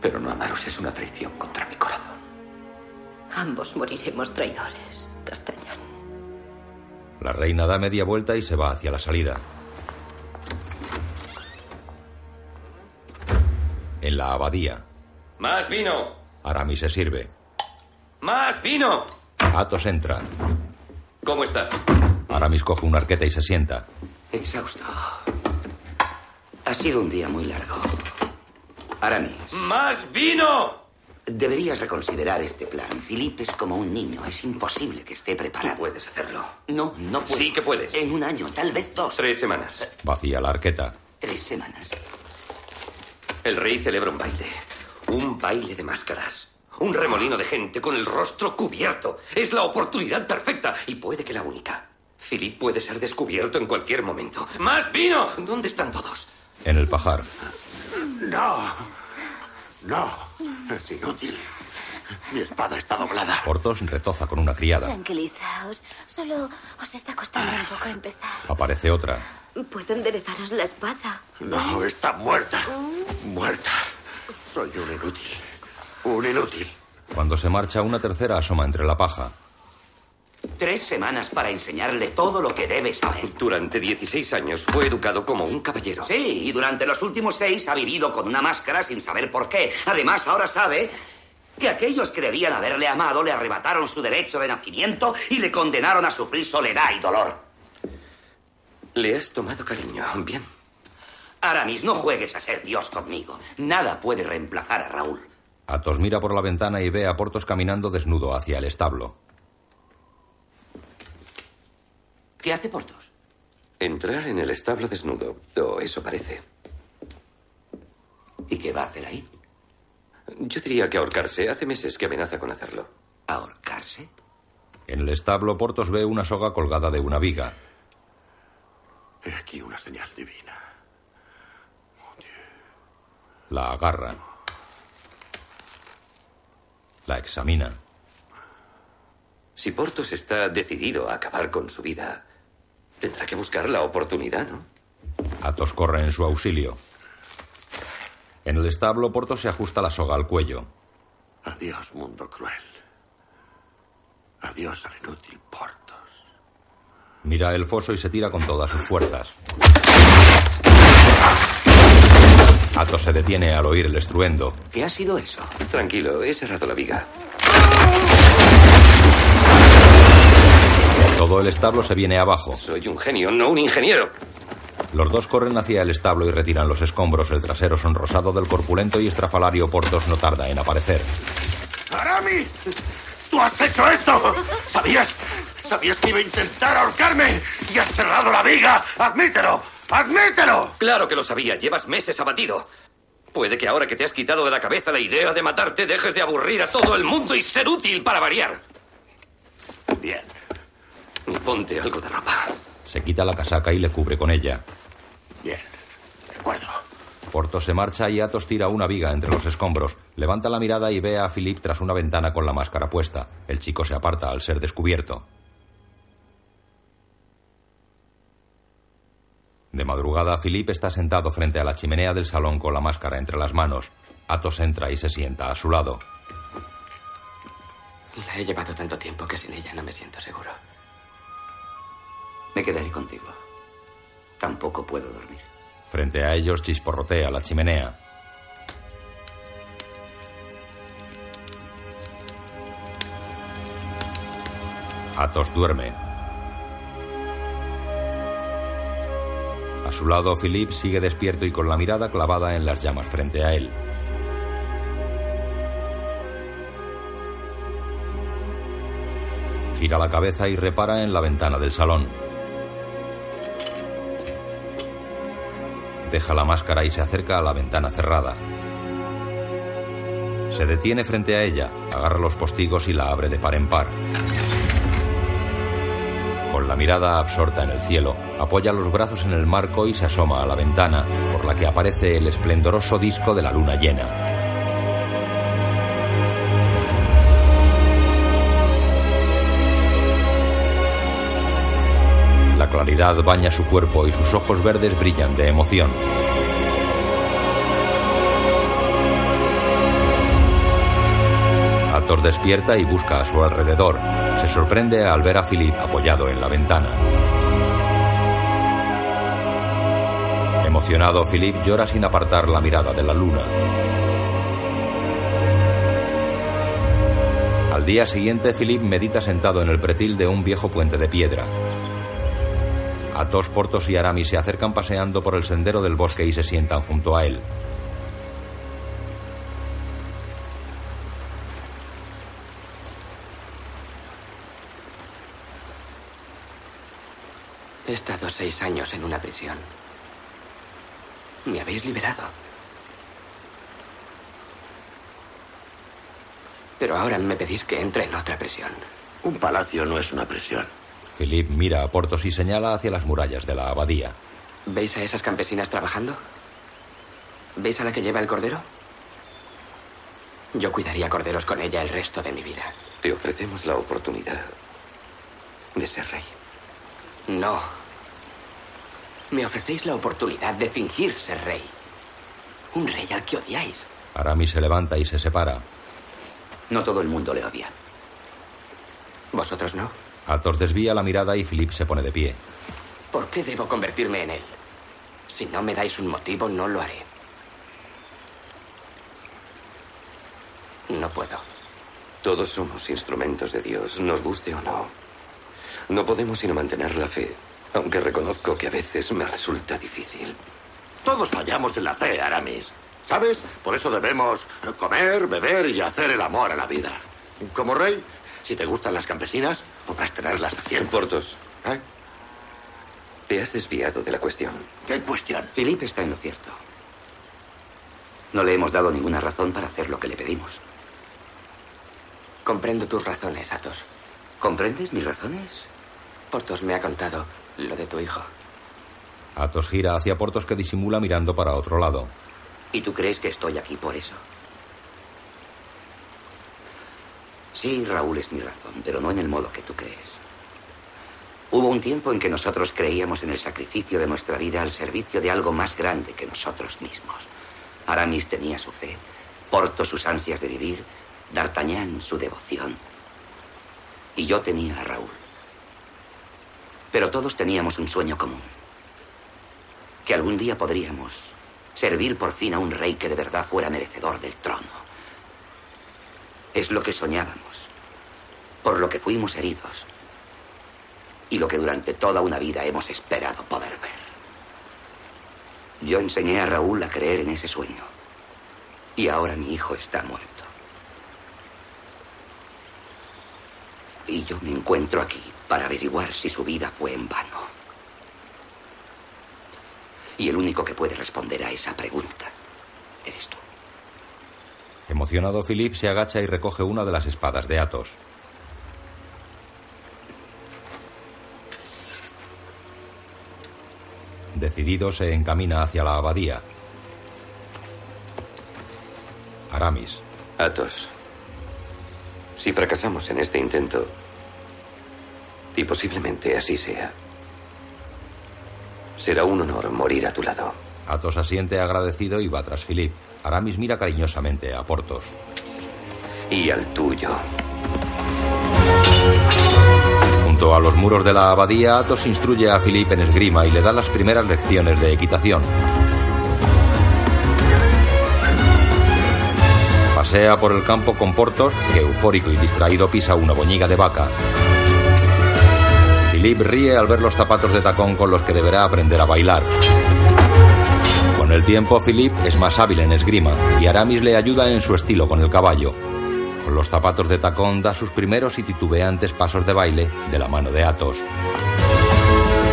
Pero no amaros es una traición contra mi corazón. Ambos moriremos traidores, D'Artagnan. La reina da media vuelta y se va hacia la salida. En la abadía, ¡Más vino! Aramis se sirve. ¡Más vino! Athos entra. ¿Cómo está? Aramis coge un arqueta y se sienta. Exhausto. Ha sido un día muy largo. Aramis, ¡Más vino! Deberías reconsiderar este plan. Philippe es como un niño. Es imposible que esté preparado. Tú puedes hacerlo. No, no puedo. Sí que puedes. En un año, tal vez dos. Tres semanas. Vacía la arqueta. Tres semanas. El rey celebra un baile. Un baile de máscaras. Un remolino de gente con el rostro cubierto. Es la oportunidad perfecta y puede que la única. Philip puede ser descubierto en cualquier momento. ¡Más vino! ¿Dónde están todos? En el pajar. No. No. Es inútil. Mi espada está doblada. Portos retoza con una criada. Tranquilizaos. Solo os está costando un poco empezar. Aparece otra. Puedo enderezaros la espada. No, está muerta. Muerta. Soy un inútil. Un inútil. Cuando se marcha, una tercera asoma entre la paja. Tres semanas para enseñarle todo lo que debe saber. Durante 16 años fue educado como un caballero. Sí, y durante los últimos seis ha vivido con una máscara sin saber por qué. Además, ahora sabe que aquellos que debían haberle amado le arrebataron su derecho de nacimiento y le condenaron a sufrir soledad y dolor. Le has tomado cariño. Bien. Aramis, no juegues a ser Dios conmigo. Nada puede reemplazar a Raúl. Athos mira por la ventana y ve a Portos caminando desnudo hacia el establo. ¿Qué hace Portos? Entrar en el establo desnudo. O eso parece. ¿Y qué va a hacer ahí? Yo diría que ahorcarse. Hace meses que amenaza con hacerlo. ¿Ahorcarse? En el establo, Portos ve una soga colgada de una viga. He aquí una señal divina. La agarra. La examina. Si Portos está decidido a acabar con su vida, tendrá que buscar la oportunidad, ¿no? Athos corre en su auxilio. En el establo, Portos se ajusta la soga al cuello. Adiós, mundo cruel. Adiós al inútil Portos. Mira el foso y se tira con todas sus fuerzas. Athos se detiene al oír el estruendo. ¿Qué ha sido eso? Tranquilo, he cerrado la viga. Todo el establo se viene abajo. Soy un genio, no un ingeniero. Los dos corren hacia el establo y retiran los escombros. El trasero sonrosado del corpulento y estrafalario Portos no tarda en aparecer. ¡Aramis! ¡Tú has hecho esto! ¿Sabías? ¿Sabías que iba a intentar ahorcarme? ¡Y has cerrado la viga! ¡Admítelo! ¡Admítelo! Claro que lo sabía. Llevas meses abatido. Puede que ahora que te has quitado de la cabeza la idea de matarte dejes de aburrir a todo el mundo y ser útil para variar. Bien. Y ponte algo de ropa. Se quita la casaca y le cubre con ella. Bien. De acuerdo. Portos se marcha y Athos tira una viga entre los escombros. Levanta la mirada y ve a Philippe tras una ventana con la máscara puesta. El chico se aparta al ser descubierto. De madrugada, Philippe está sentado frente a la chimenea del salón con la máscara entre las manos. Athos entra y se sienta a su lado. La he llevado tanto tiempo que sin ella no me siento seguro. Me quedaré contigo. Tampoco puedo dormir. Frente a ellos chisporrotea la chimenea. Athos duerme. A su lado, Philippe sigue despierto y con la mirada clavada en las llamas frente a él. Gira la cabeza y repara en la ventana del salón. Deja la máscara y se acerca a la ventana cerrada. Se detiene frente a ella, agarra los postigos y la abre de par en par. Mirada absorta en el cielo, apoya los brazos en el marco y se asoma a la ventana, por la que aparece el esplendoroso disco de la luna llena. La claridad baña su cuerpo y sus ojos verdes brillan de emoción. Athos despierta y busca a su alrededor. Sorprende al ver a Philippe apoyado en la ventana. Emocionado, Philippe llora sin apartar la mirada de la luna. Al día siguiente, Philippe medita sentado en el pretil de un viejo puente de piedra. Athos, Portos y Aramis se acercan paseando por el sendero del bosque y se sientan junto a él. He estado seis años en una prisión. Me habéis liberado. Pero ahora me pedís que entre en otra prisión. Un palacio no es una prisión. Philip mira a Portos y señala hacia las murallas de la abadía. ¿Veis a esas campesinas trabajando? ¿Veis a la que lleva el cordero? Yo cuidaría corderos con ella el resto de mi vida. Te ofrecemos la oportunidad de ser rey. No. Me ofrecéis la oportunidad de fingir ser rey. Un rey al que odiáis. Aramis se levanta y se separa. No todo el mundo le odia. ¿Vosotros no? Athos desvía la mirada y Philip se pone de pie. ¿Por qué debo convertirme en él? Si no me dais un motivo, no lo haré. No puedo. Todos somos instrumentos de Dios, nos guste o no. No podemos sino mantener la fe, aunque reconozco que a veces me resulta difícil. Todos fallamos en la fe, Aramis. ¿Sabes? Por eso debemos comer, beber y hacer el amor a la vida. Como rey, si te gustan las campesinas, podrás tenerlas a cien. Portos. ¿Eh? Te has desviado de la cuestión. ¿Qué cuestión? Felipe está en lo cierto. No le hemos dado ninguna razón para hacer lo que le pedimos. Comprendo tus razones, Athos. ¿Comprendes mis razones? Portos me ha contado lo de tu hijo. Athos gira hacia Portos que disimula mirando para otro lado. ¿Y tú crees que estoy aquí por eso? Sí, Raúl es mi razón, pero no en el modo que tú crees. Hubo un tiempo en que nosotros creíamos en el sacrificio de nuestra vida al servicio de algo más grande que nosotros mismos. Aramis tenía su fe, Portos sus ansias de vivir, D'Artagnan su devoción. Y yo tenía a Raúl. Pero todos teníamos un sueño común. Que algún día podríamos servir por fin a un rey que de verdad fuera merecedor del trono. Es lo que soñábamos, por lo que fuimos heridos y lo que durante toda una vida hemos esperado poder ver. Yo enseñé a Raúl a creer en ese sueño y ahora mi hijo está muerto. Y yo me encuentro aquí para averiguar si su vida fue en vano. Y el único que puede responder a esa pregunta eres tú. Emocionado, Philip se agacha y recoge una de las espadas de Athos. Decidido, se encamina hacia la abadía. Aramis. Athos. Si fracasamos en este intento, y posiblemente así sea, será un honor morir a tu lado. Athos asiente agradecido y va tras Philip. Aramis mira cariñosamente a Portos. Y al tuyo. Junto a los muros de la abadía, Athos instruye a Philip en esgrima y le da las primeras lecciones de equitación. Pasea por el campo con Portos, que eufórico y distraído pisa una boñiga de vaca. Philip ríe al ver los zapatos de tacón con los que deberá aprender a bailar. Con el tiempo, Philip es más hábil en esgrima y Aramis le ayuda en su estilo con el caballo. Con los zapatos de tacón da sus primeros y titubeantes pasos de baile de la mano de Athos.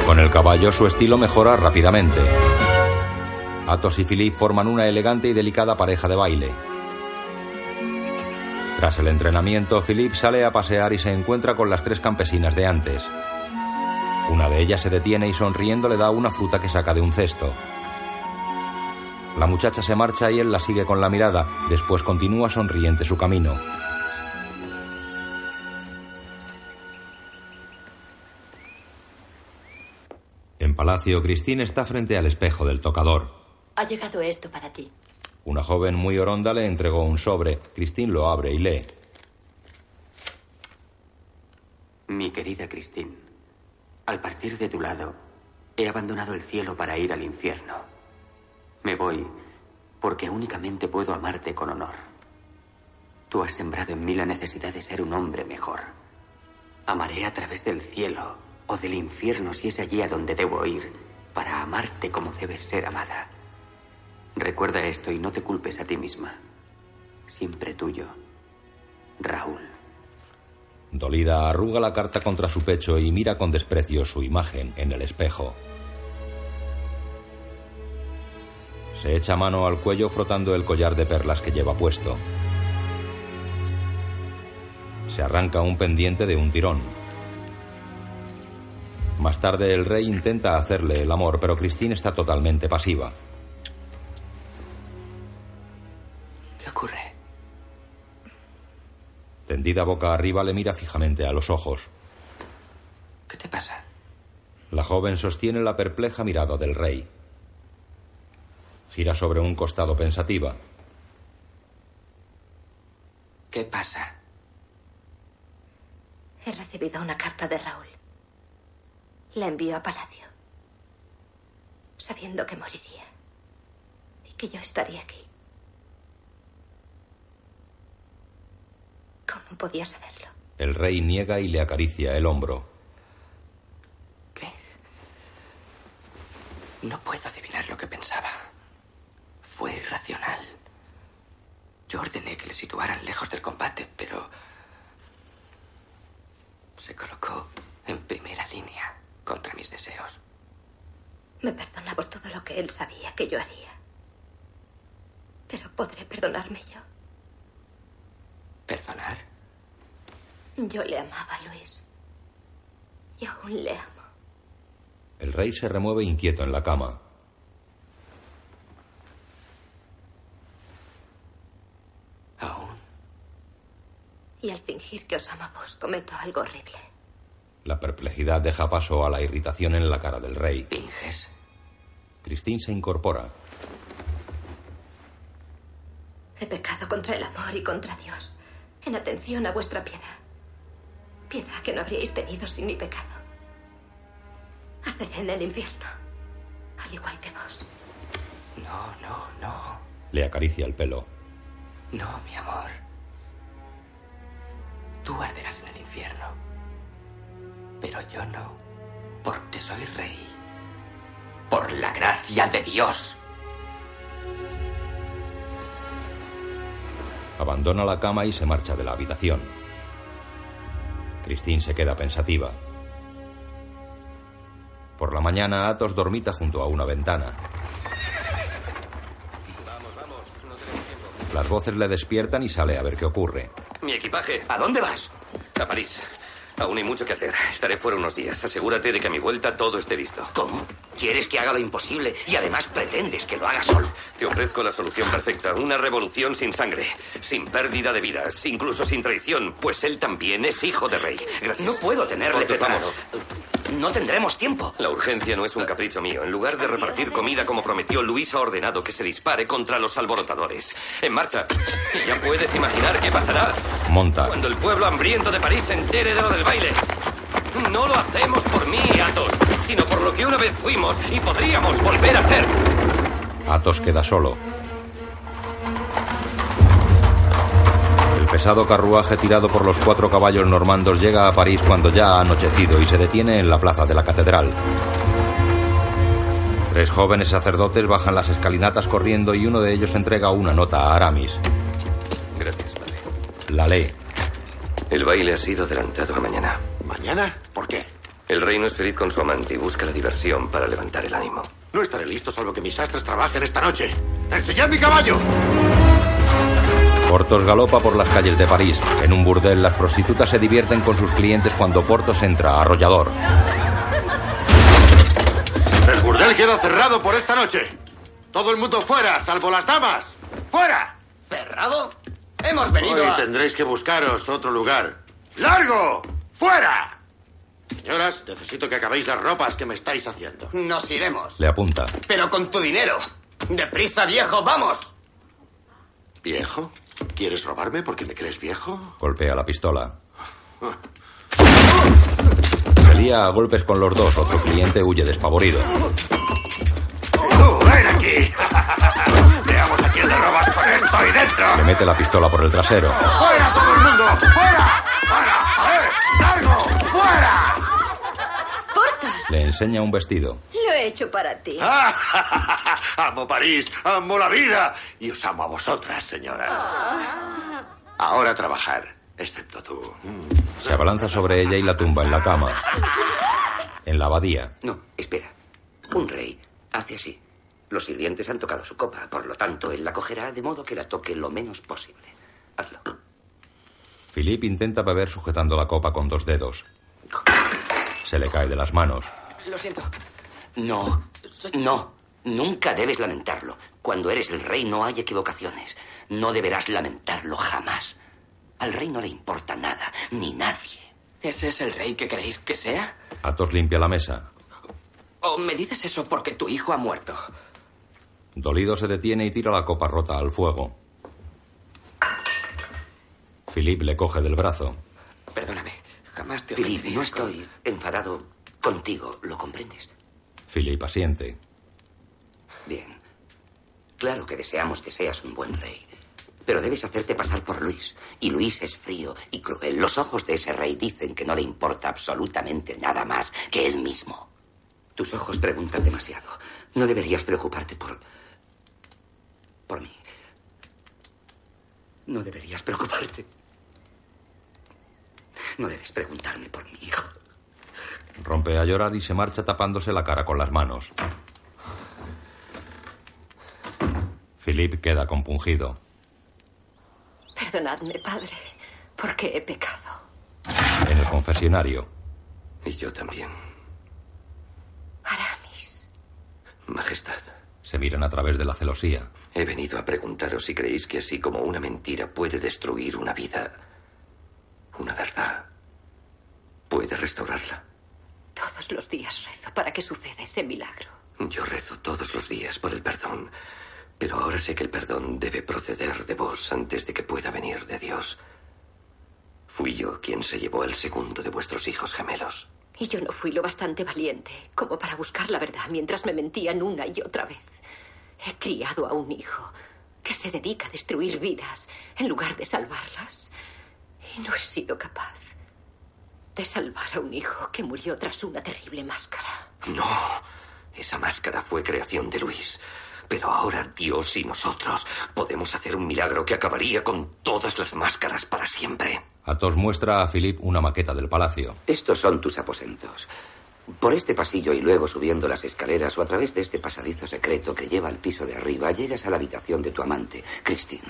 Con el caballo su estilo mejora rápidamente. Athos y Philip forman una elegante y delicada pareja de baile. Tras el entrenamiento, Philip sale a pasear y se encuentra con las tres campesinas de antes. Una de ellas se detiene y sonriendo le da una fruta que saca de un cesto. La muchacha se marcha y él la sigue con la mirada, después continúa sonriente su camino. En palacio, Christine está frente al espejo del tocador. Ha llegado esto para ti. Una joven muy oronda le entregó un sobre. Christine lo abre y lee. Mi querida Christine, al partir de tu lado, he abandonado el cielo para ir al infierno. Me voy porque únicamente puedo amarte con honor. Tú has sembrado en mí la necesidad de ser un hombre mejor. Amaré a través del cielo o del infierno si es allí a donde debo ir para amarte como debes ser amada. Recuerda esto y no te culpes a ti misma. Siempre tuyo, Raúl. Dolida arruga la carta contra su pecho y mira con desprecio su imagen en el espejo. Se echa mano al cuello frotando el collar de perlas que lleva puesto. Se arranca un pendiente de un tirón. Más tarde el rey intenta hacerle el amor, pero Christine está totalmente pasiva. ¿Qué ocurre? Tendida boca arriba le mira fijamente a los ojos. ¿Qué te pasa? La joven sostiene la perpleja mirada del rey. Gira sobre un costado pensativa. ¿Qué pasa? He recibido una carta de Raúl. La envió a Palacio, sabiendo que moriría y que yo estaría aquí. ¿Cómo podía saberlo? El rey niega y le acaricia el hombro. No puedo adivinar lo que pensaba. Fue irracional. Yo ordené que le situaran lejos del combate, pero se colocó en primera línea contra mis deseos. Me perdona por todo lo que él sabía que yo haría. Pero podré perdonarme yo. ¿Perdonar? Yo le amaba, Luis. Y aún le amo. El rey se remueve inquieto en la cama. ¿Aún? Y al fingir que os amo a vos, cometo algo horrible. La perplejidad deja paso a la irritación en la cara del rey. ¿Finges? Christine se incorpora. He pecado contra el amor y contra Dios, en atención a vuestra piedad. Piedad que no habríais tenido sin mi pecado. Arderé en el infierno, al igual que vos. No, no, no. Le acaricia el pelo. No, mi amor. Tú arderás en el infierno. Pero yo no. Porque soy rey. Por la gracia de Dios. Abandona la cama y se marcha de la habitación. Christine se queda pensativa. Por la mañana, Athos dormita junto a una ventana. Las voces le despiertan y sale a ver qué ocurre. Mi equipaje. ¿A dónde vas? A París. Aún hay mucho que hacer. Estaré fuera unos días. Asegúrate de que a mi vuelta todo esté listo. ¿Cómo? ¿Quieres que haga lo imposible y además pretendes que lo haga solo? Te ofrezco la solución perfecta. Una revolución sin sangre, sin pérdida de vidas, incluso sin traición, pues él también es hijo de rey. Gracias. No puedo tenerle preparado. vamos. No tendremos tiempo. La urgencia no es un capricho mío. En lugar de repartir comida como prometió, Luis ha ordenado que se dispare contra los alborotadores. En marcha. Y ya puedes imaginar qué pasará Monta. cuando el pueblo hambriento de París se entere de lo del baile. No lo hacemos por mí, Athos, sino por lo que una vez fuimos y podríamos volver a ser. Athos queda solo. El pesado carruaje tirado por los cuatro caballos normandos llega a París cuando ya ha anochecido y se detiene en la plaza de la catedral. Tres jóvenes sacerdotes bajan las escalinatas corriendo y uno de ellos entrega una nota a Aramis. Gracias, padre. La lee. El baile ha sido adelantado a mañana. ¿Mañana? ¿Por qué? El rey no es feliz con su amante y busca la diversión para levantar el ánimo. No estaré listo salvo que mis astres trabajen esta noche. ¡Enseñad mi caballo! Portos galopa por las calles de París. En un burdel las prostitutas se divierten con sus clientes cuando Portos entra arrollador. El burdel queda cerrado por esta noche. Todo el mundo fuera, salvo las damas. ¡Fuera! ¿Cerrado? Hemos venido Hoy a... tendréis que buscaros otro lugar. ¡Largo! ¡Fuera! Señoras, necesito que acabéis las ropas que me estáis haciendo. Nos iremos. Le apunta. Pero con tu dinero. Deprisa, viejo, vamos. ¿Viejo? ¿Quieres robarme porque me crees viejo? Golpea la pistola. Se lía a golpes con los dos. Otro cliente huye despavorido. ¡Tú, ven aquí! Veamos a quién le robas con esto ahí dentro. Le mete la pistola por el trasero. ¡Fuera todo el mundo! ¡Fuera! ¡Fuera! ¡A ver! ¡Largo! ¡Fuera! ¡Portas! Le enseña un vestido. Lo he hecho para ti. ¡Ah! amo París, amo la vida y os amo a vosotras, señoras. Ah. Ahora a trabajar. Excepto tú. Se abalanza sobre ella y la tumba en la cama. En la abadía. No, espera. Un rey hace así. Los sirvientes han tocado su copa, por lo tanto, él la cogerá de modo que la toque lo menos posible. Hazlo. Philip intenta beber sujetando la copa con dos dedos. Se le cae de las manos. Lo siento. No, no. Nunca debes lamentarlo. Cuando eres el rey no hay equivocaciones. No deberás lamentarlo jamás. Al rey no le importa nada, ni nadie. ¿Ese es el rey que queréis que sea? Athos limpia la mesa. ¿O me dices eso porque tu hijo ha muerto? Dolido se detiene y tira la copa rota al fuego. Philip le coge del brazo. Perdóname, jamás te Philip, no con- estoy enfadado contigo, ¿lo comprendes? Philip asiente. Bien. Claro que deseamos que seas un buen rey. Pero debes hacerte pasar por Luis. Y Luis es frío y cruel. Los ojos de ese rey dicen que no le importa absolutamente nada más que él mismo. Tus ojos preguntan demasiado. No deberías preocuparte por... por mí. No deberías preocuparte. No debes preguntarme por mi hijo. Rompe a llorar y se marcha tapándose la cara con las manos. Philip queda compungido. Perdonadme, padre, porque he pecado. En el confesionario. Y yo también. Aramis. Majestad, Se miran a través de la celosía. He venido a preguntaros si creéis que así como una mentira puede destruir una vida, una verdad puede restaurarla. Todos los días rezo para que suceda ese milagro. Yo rezo todos los días por el perdón, pero ahora sé que el perdón debe proceder de vos antes de que pueda venir de Dios. Fui yo quien se llevó al segundo de vuestros hijos gemelos. Y yo no fui lo bastante valiente como para buscar la verdad mientras me mentían una y otra vez. He criado a un hijo que se dedica a destruir vidas en lugar de salvarlas. Y no he sido capaz de salvar a un hijo que murió tras una terrible máscara. No, esa máscara fue creación de Luis. Pero ahora Dios y nosotros podemos hacer un milagro que acabaría con todas las máscaras para siempre. Athos muestra a Philip una maqueta del palacio. Estos son tus aposentos. Por este pasillo y luego subiendo las escaleras o a través de este pasadizo secreto que lleva al piso de arriba, llegas a la habitación de tu amante, Christine.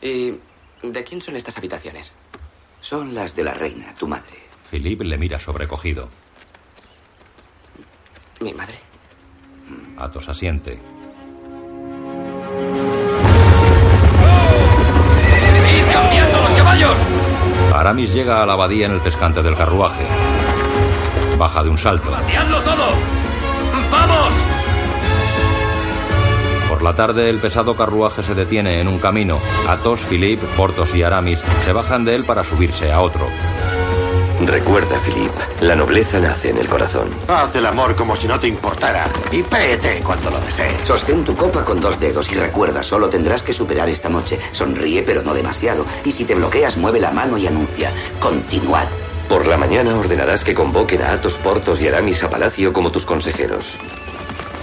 ¿Y de quién son estas habitaciones? Son las de la reina, tu madre. Philip le mira sobrecogido. ¿Mi madre? Athos asiente. ¡Id cambiando los caballos! Aramis llega a la abadía en el pescante del carruaje. Baja de un salto. ¡Vaciadlo todo! ¡Vamos! Por la tarde el pesado carruaje se detiene en un camino. Athos, Philip, Portos y Aramis se bajan de él para subirse a otro. Recuerda, Philip, la nobleza nace en el corazón. Haz el amor como si no te importara. Y péete cuando lo desees. Sostén tu copa con dos dedos y recuerda, solo tendrás que superar esta noche. Sonríe, pero no demasiado. Y si te bloqueas, mueve la mano y anuncia. Continuad. Por la mañana ordenarás que convoquen a Athos, Portos y Aramis a palacio como tus consejeros.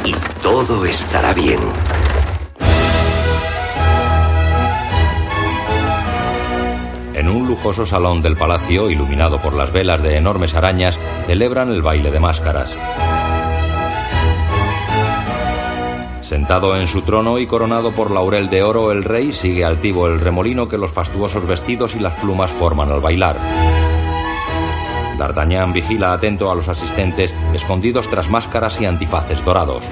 Y todo estará bien. En un lujoso salón del palacio, iluminado por las velas de enormes arañas, celebran el baile de máscaras. Sentado en su trono y coronado por laurel de oro, el rey sigue altivo el remolino que los fastuosos vestidos y las plumas forman al bailar. D'Artagnan vigila atento a los asistentes, escondidos tras máscaras y antifaces dorados.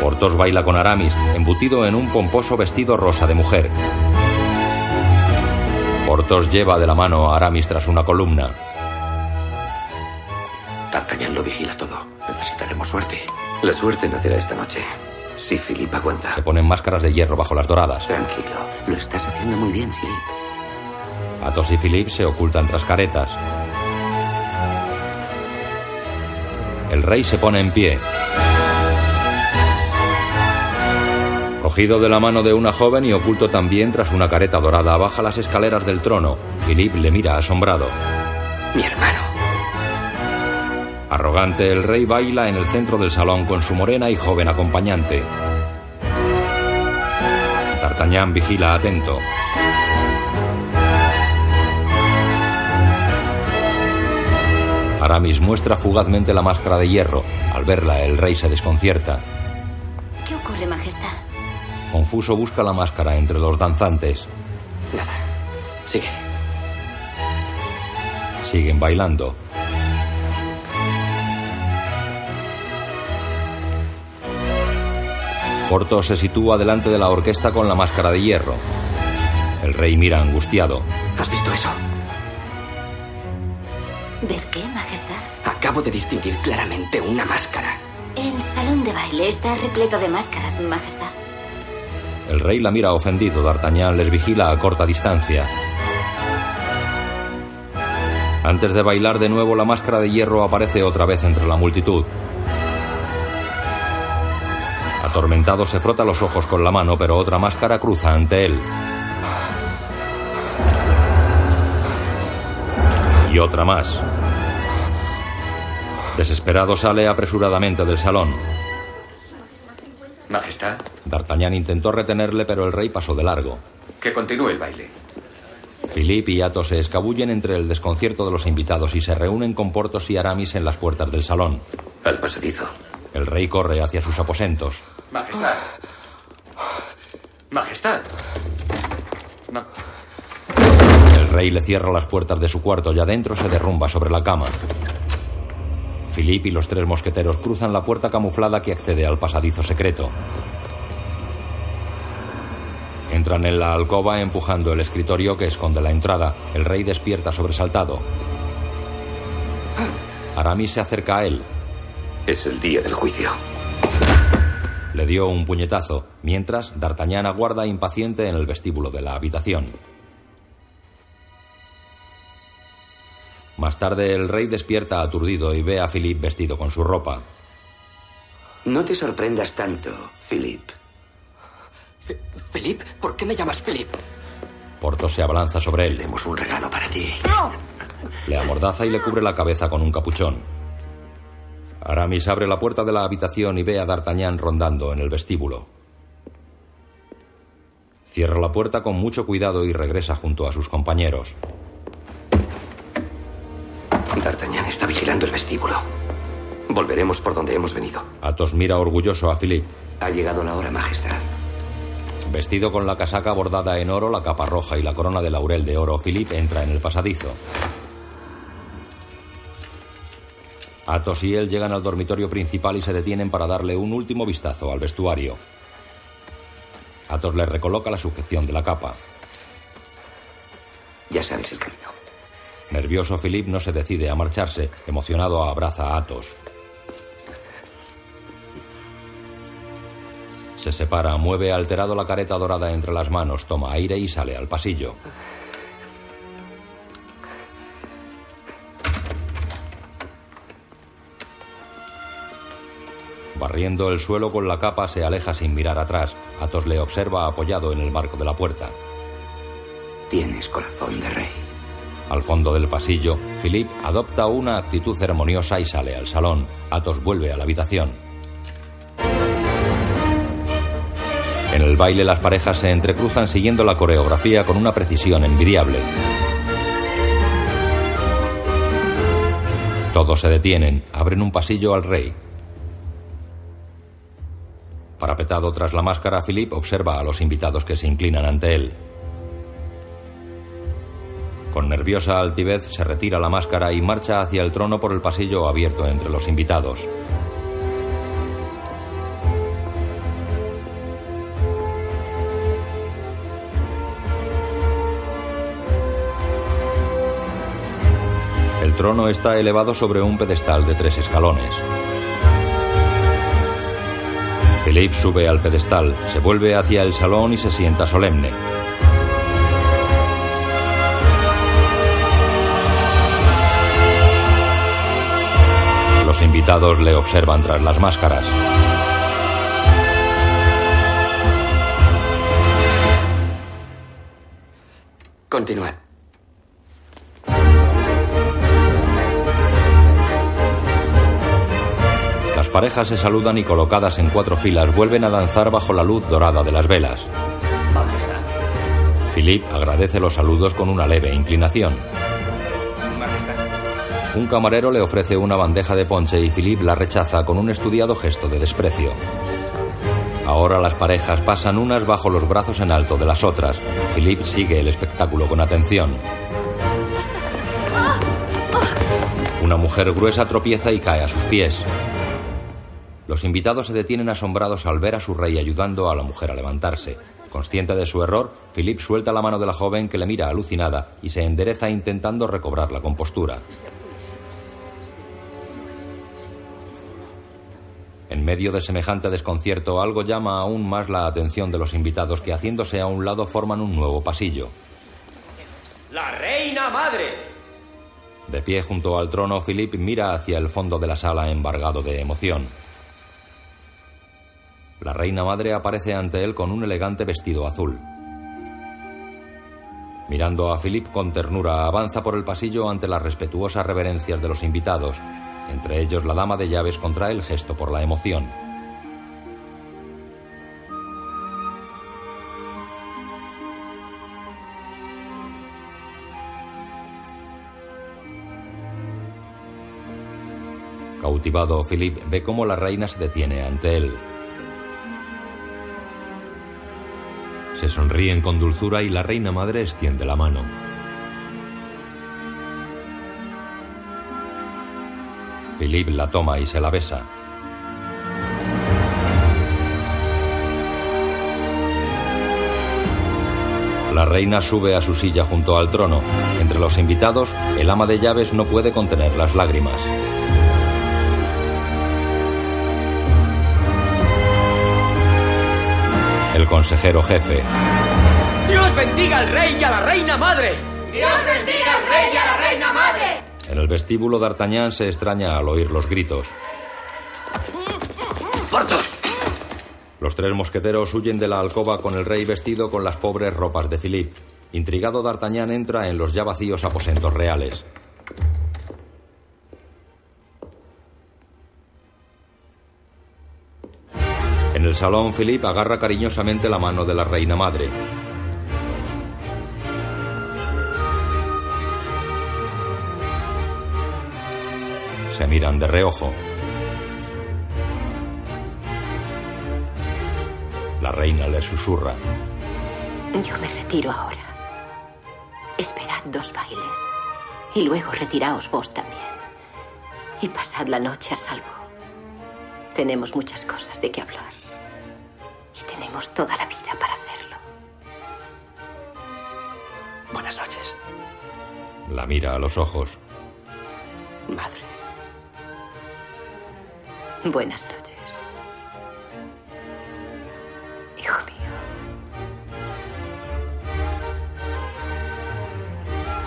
Porthos baila con Aramis, embutido en un pomposo vestido rosa de mujer. Porthos lleva de la mano a Aramis tras una columna. D'Artagnan lo vigila todo. Necesitaremos suerte. La suerte nacerá esta noche. Si Philip aguanta. Se ponen máscaras de hierro bajo las doradas. Tranquilo. Lo estás haciendo muy bien, Philip. Athos y Philip se ocultan tras caretas. El rey se pone en pie. Cogido de la mano de una joven y oculto también tras una careta dorada, baja las escaleras del trono. Philip le mira asombrado. Mi hermano. Arrogante, el rey baila en el centro del salón con su morena y joven acompañante. D'Artagnan vigila atento. Aramis muestra fugazmente la máscara de hierro. Al verla, el rey se desconcierta. ¿Qué ocurre, Majestad? Confuso busca la máscara entre los danzantes. Nada. Sigue. Siguen bailando. Porto se sitúa delante de la orquesta con la máscara de hierro. El rey mira angustiado. ¿Has visto eso? ¿Ver qué, Majestad? Acabo de distinguir claramente una máscara. El salón de baile está repleto de máscaras, Majestad. El rey la mira ofendido. D'Artagnan les vigila a corta distancia. Antes de bailar de nuevo, la máscara de hierro aparece otra vez entre la multitud. Atormentado se frota los ojos con la mano, pero otra máscara cruza ante él. Y otra más. Desesperado sale apresuradamente del salón. Majestad, D'Artagnan intentó retenerle, pero el rey pasó de largo. que continúe el baile. Philippe y Athos se escabullen entre el desconcierto de los invitados y se reúnen con Portos y Aramis en las puertas del salón. Al pasadizo. El rey corre hacia sus aposentos. Majestad. Majestad. Ma- El rey le cierra las puertas de su cuarto y adentro se derrumba sobre la cama. Philippe y los tres mosqueteros cruzan la puerta camuflada que accede al pasadizo secreto. Entran en la alcoba empujando el escritorio que esconde la entrada. El rey despierta sobresaltado. Aramis se acerca a él. Es el día del juicio. Le dio un puñetazo, mientras D'Artagnan aguarda impaciente en el vestíbulo de la habitación. Más tarde el rey despierta aturdido y ve a Philippe vestido con su ropa. No te sorprendas tanto, Philip. Philip, ¿por qué me llamas Philip? Porto se abalanza sobre él. Tenemos un regalo para ti. Le amordaza y le cubre la cabeza con un capuchón. Aramis abre la puerta de la habitación y ve a D'Artagnan rondando en el vestíbulo. Cierra la puerta con mucho cuidado y regresa junto a sus compañeros. D'Artagnan está vigilando el vestíbulo. Volveremos por donde hemos venido. Athos mira orgulloso a Philippe. Ha llegado la hora, Majestad. Vestido con la casaca bordada en oro, la capa roja y la corona de laurel de oro, Philippe entra en el pasadizo. Athos y él llegan al dormitorio principal y se detienen para darle un último vistazo al vestuario. Athos le recoloca la sujeción de la capa. Ya sabes el camino. Nervioso, Philippe no se decide a marcharse. Emocionado, abraza a Athos. Se separa, mueve alterado la careta dorada entre las manos, toma aire y sale al pasillo. Barriendo el suelo con la capa, se aleja sin mirar atrás. Athos le observa apoyado en el marco de la puerta. Tienes corazón de rey. Al fondo del pasillo, Philippe adopta una actitud ceremoniosa y sale al salón. Athos vuelve a la habitación. En el baile las parejas se entrecruzan siguiendo la coreografía con una precisión envidiable. Todos se detienen, abren un pasillo al rey. Parapetado tras la máscara, Philippe observa a los invitados que se inclinan ante él. Con nerviosa altivez se retira la máscara y marcha hacia el trono por el pasillo abierto entre los invitados. El trono está elevado sobre un pedestal de tres escalones. Philippe sube al pedestal, se vuelve hacia el salón y se sienta solemne. Los invitados le observan tras las máscaras. Continuad. Las parejas se saludan y colocadas en cuatro filas vuelven a danzar bajo la luz dorada de las velas. Majestad. Philippe agradece los saludos con una leve inclinación. Un camarero le ofrece una bandeja de ponche y Philippe la rechaza con un estudiado gesto de desprecio. Ahora las parejas pasan unas bajo los brazos en alto de las otras. Philippe sigue el espectáculo con atención. Una mujer gruesa tropieza y cae a sus pies. Los invitados se detienen asombrados al ver a su rey ayudando a la mujer a levantarse. Consciente de su error, Philippe suelta la mano de la joven que le mira alucinada y se endereza intentando recobrar la compostura. En medio de semejante desconcierto, algo llama aún más la atención de los invitados que haciéndose a un lado forman un nuevo pasillo. ¡La reina madre! De pie junto al trono, Philippe mira hacia el fondo de la sala embargado de emoción. La reina madre aparece ante él con un elegante vestido azul. Mirando a Philippe con ternura, avanza por el pasillo ante las respetuosas reverencias de los invitados. Entre ellos, la dama de llaves contrae el gesto por la emoción. Cautivado, Philippe ve cómo la reina se detiene ante él. Se sonríen con dulzura y la reina madre extiende la mano. Philippe la toma y se la besa. La reina sube a su silla junto al trono. Entre los invitados, el ama de llaves no puede contener las lágrimas. El consejero jefe. ¡Dios bendiga al rey y a la reina madre! ¡Dios bendiga al rey y a la reina madre! En el vestíbulo d'Artagnan se extraña al oír los gritos. ¡Portos! Los tres mosqueteros huyen de la alcoba con el rey vestido con las pobres ropas de Philippe. Intrigado, D'Artagnan entra en los ya vacíos aposentos reales. En el salón, Philippe agarra cariñosamente la mano de la reina madre. Se miran de reojo. La reina le susurra. Yo me retiro ahora. Esperad dos bailes. Y luego retiraos vos también. Y pasad la noche a salvo. Tenemos muchas cosas de qué hablar. Y tenemos toda la vida para hacerlo. Buenas noches. La mira a los ojos. Madre. Buenas noches. Hijo mío.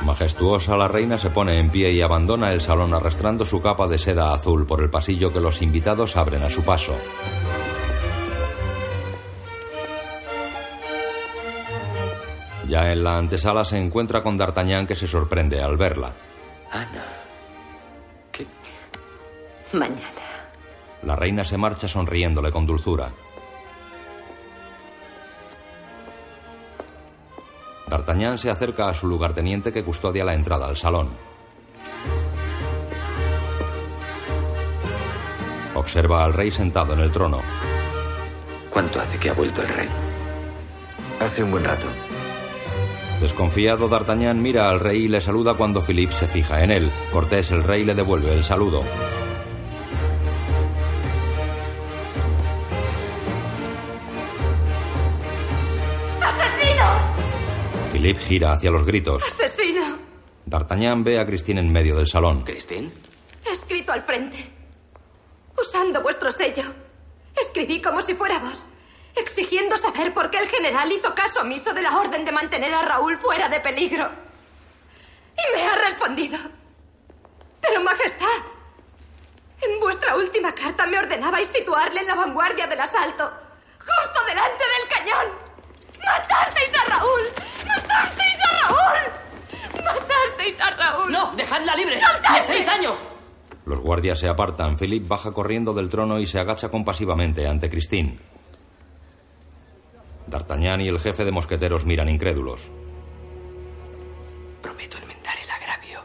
Majestuosa la reina se pone en pie y abandona el salón arrastrando su capa de seda azul por el pasillo que los invitados abren a su paso. Ya en la antesala se encuentra con D'Artagnan que se sorprende al verla. Ana. Mañana. La reina se marcha sonriéndole con dulzura. D'Artagnan se acerca a su lugarteniente que custodia la entrada al salón. Observa al rey sentado en el trono. ¿Cuánto hace que ha vuelto el rey? Hace un buen rato. Desconfiado, D'Artagnan mira al rey y le saluda cuando Philippe se fija en él. Cortés, el rey, le devuelve el saludo. Philippe gira hacia los gritos. ¡Asesino! D'Artagnan ve a Christine en medio del salón. ¿Christine? Escrito al frente. Usando vuestro sello. Escribí como si fuera vos. Exigiendo saber por qué el general hizo caso omiso de la orden de mantener a Raúl fuera de peligro. Y me ha respondido. Pero, Majestad, en vuestra última carta me ordenabais situarle en la vanguardia del asalto, justo delante del cañón. ¡Matasteis a Raúl! ¡Matasteis a Raúl! ¡Matasteis a Raúl! ¡No! ¡Dejadla libre! ¡Le hacéis daño! Los guardias se apartan. Philippe baja corriendo del trono y se agacha compasivamente ante Christine. D'Artagnan y el jefe de mosqueteros miran incrédulos. Prometo enmendar el agravio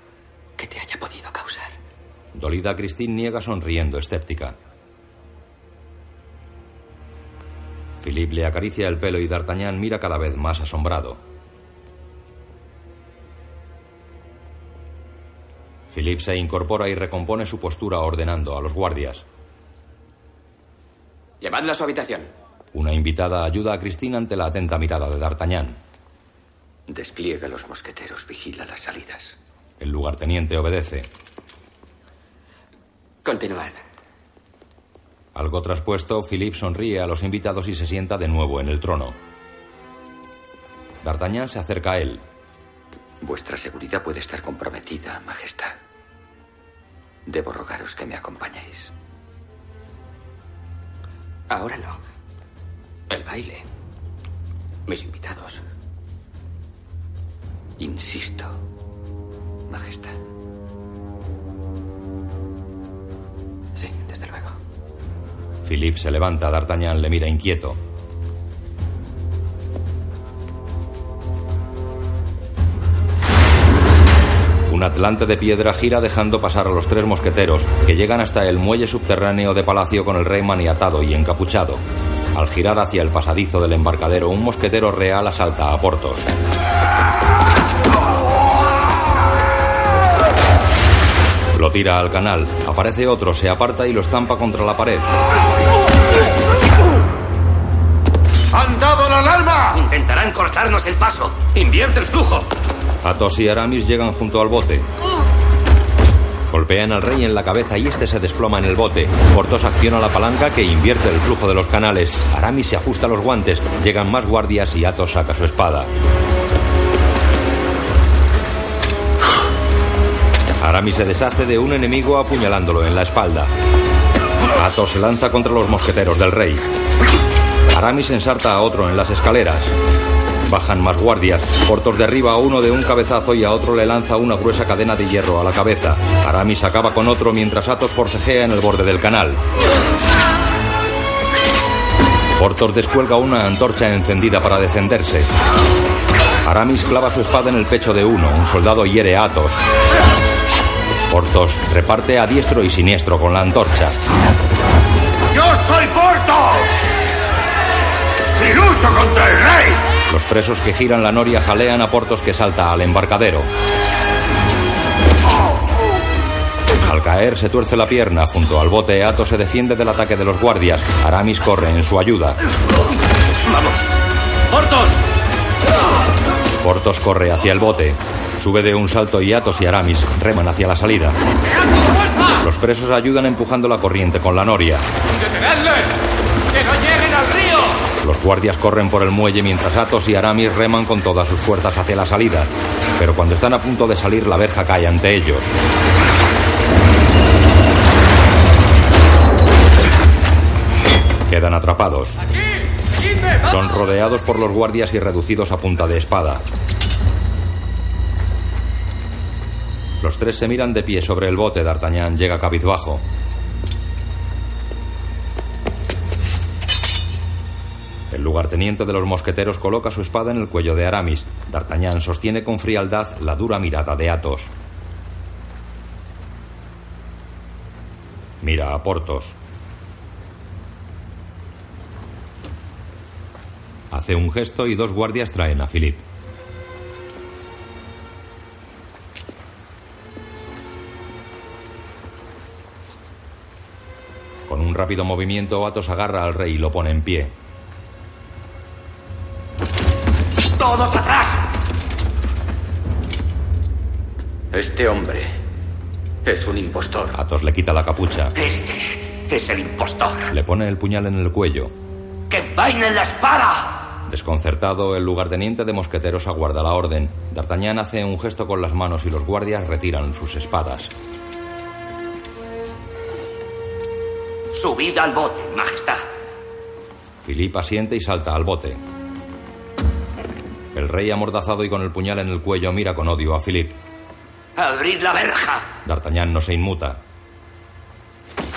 que te haya podido causar. Dolida Christine niega sonriendo, escéptica. Philippe le acaricia el pelo y D'Artagnan mira cada vez más asombrado. Philippe se incorpora y recompone su postura ordenando a los guardias. Llevadla a su habitación. Una invitada ayuda a Christine ante la atenta mirada de D'Artagnan. Despliega los mosqueteros, vigila las salidas. El lugarteniente obedece. Continuad. Algo traspuesto, Philippe sonríe a los invitados y se sienta de nuevo en el trono. D'Artagnan se acerca a él. Vuestra seguridad puede estar comprometida, Majestad. Debo rogaros que me acompañéis. Ahora no. El baile. Mis invitados. Insisto, Majestad. Sí, desde luego. Philippe se levanta, D'Artagnan le mira inquieto. Un atlante de piedra gira dejando pasar a los tres mosqueteros, que llegan hasta el muelle subterráneo de palacio con el rey maniatado y encapuchado. Al girar hacia el pasadizo del embarcadero, un mosquetero real asalta a Portos. Lo tira al canal. Aparece otro, se aparta y lo estampa contra la pared. ¡Han dado la alarma! Intentarán cortarnos el paso. Invierte el flujo. Athos y Aramis llegan junto al bote. Golpean al rey en la cabeza y este se desploma en el bote. Portos acciona la palanca que invierte el flujo de los canales. Aramis se ajusta los guantes. Llegan más guardias y Athos saca su espada. Aramis se deshace de un enemigo apuñalándolo en la espalda. Athos se lanza contra los mosqueteros del rey. Aramis ensarta a otro en las escaleras. Bajan más guardias. Portos derriba a uno de un cabezazo y a otro le lanza una gruesa cadena de hierro a la cabeza. Aramis acaba con otro mientras Athos forcejea en el borde del canal. Portos descuelga una antorcha encendida para defenderse. Aramis clava su espada en el pecho de uno. Un soldado hiere a Athos. Portos reparte a diestro y siniestro con la antorcha. ¡Yo soy Porto! ¡Y lucho contra el rey! Los presos que giran la noria jalean a Portos que salta al embarcadero. Al caer se tuerce la pierna. Junto al bote, Athos se defiende del ataque de los guardias. Aramis corre en su ayuda. ¡Vamos! ¡Portos! Portos corre hacia el bote. Sube de un salto y Athos y Aramis reman hacia la salida. Los presos ayudan empujando la corriente con la noria. Los guardias corren por el muelle mientras Athos y Aramis reman con todas sus fuerzas hacia la salida. Pero cuando están a punto de salir, la verja cae ante ellos. Quedan atrapados. Son rodeados por los guardias y reducidos a punta de espada. Los tres se miran de pie sobre el bote. D'Artagnan llega cabizbajo. El lugarteniente de los mosqueteros coloca su espada en el cuello de Aramis. D'Artagnan sostiene con frialdad la dura mirada de Athos. Mira a Portos. Hace un gesto y dos guardias traen a Philippe. Con un rápido movimiento, Athos agarra al rey y lo pone en pie. ¡Todos atrás! Este hombre es un impostor. Athos le quita la capucha. Este es el impostor. Le pone el puñal en el cuello. ¡Que vainen la espada! Desconcertado, el lugarteniente de mosqueteros aguarda la orden. D'Artagnan hace un gesto con las manos y los guardias retiran sus espadas. Subid al bote, Majestad. Philippe asiente y salta al bote. El rey amordazado y con el puñal en el cuello mira con odio a Philippe. ¡Abrid la verja! D'Artagnan no se inmuta.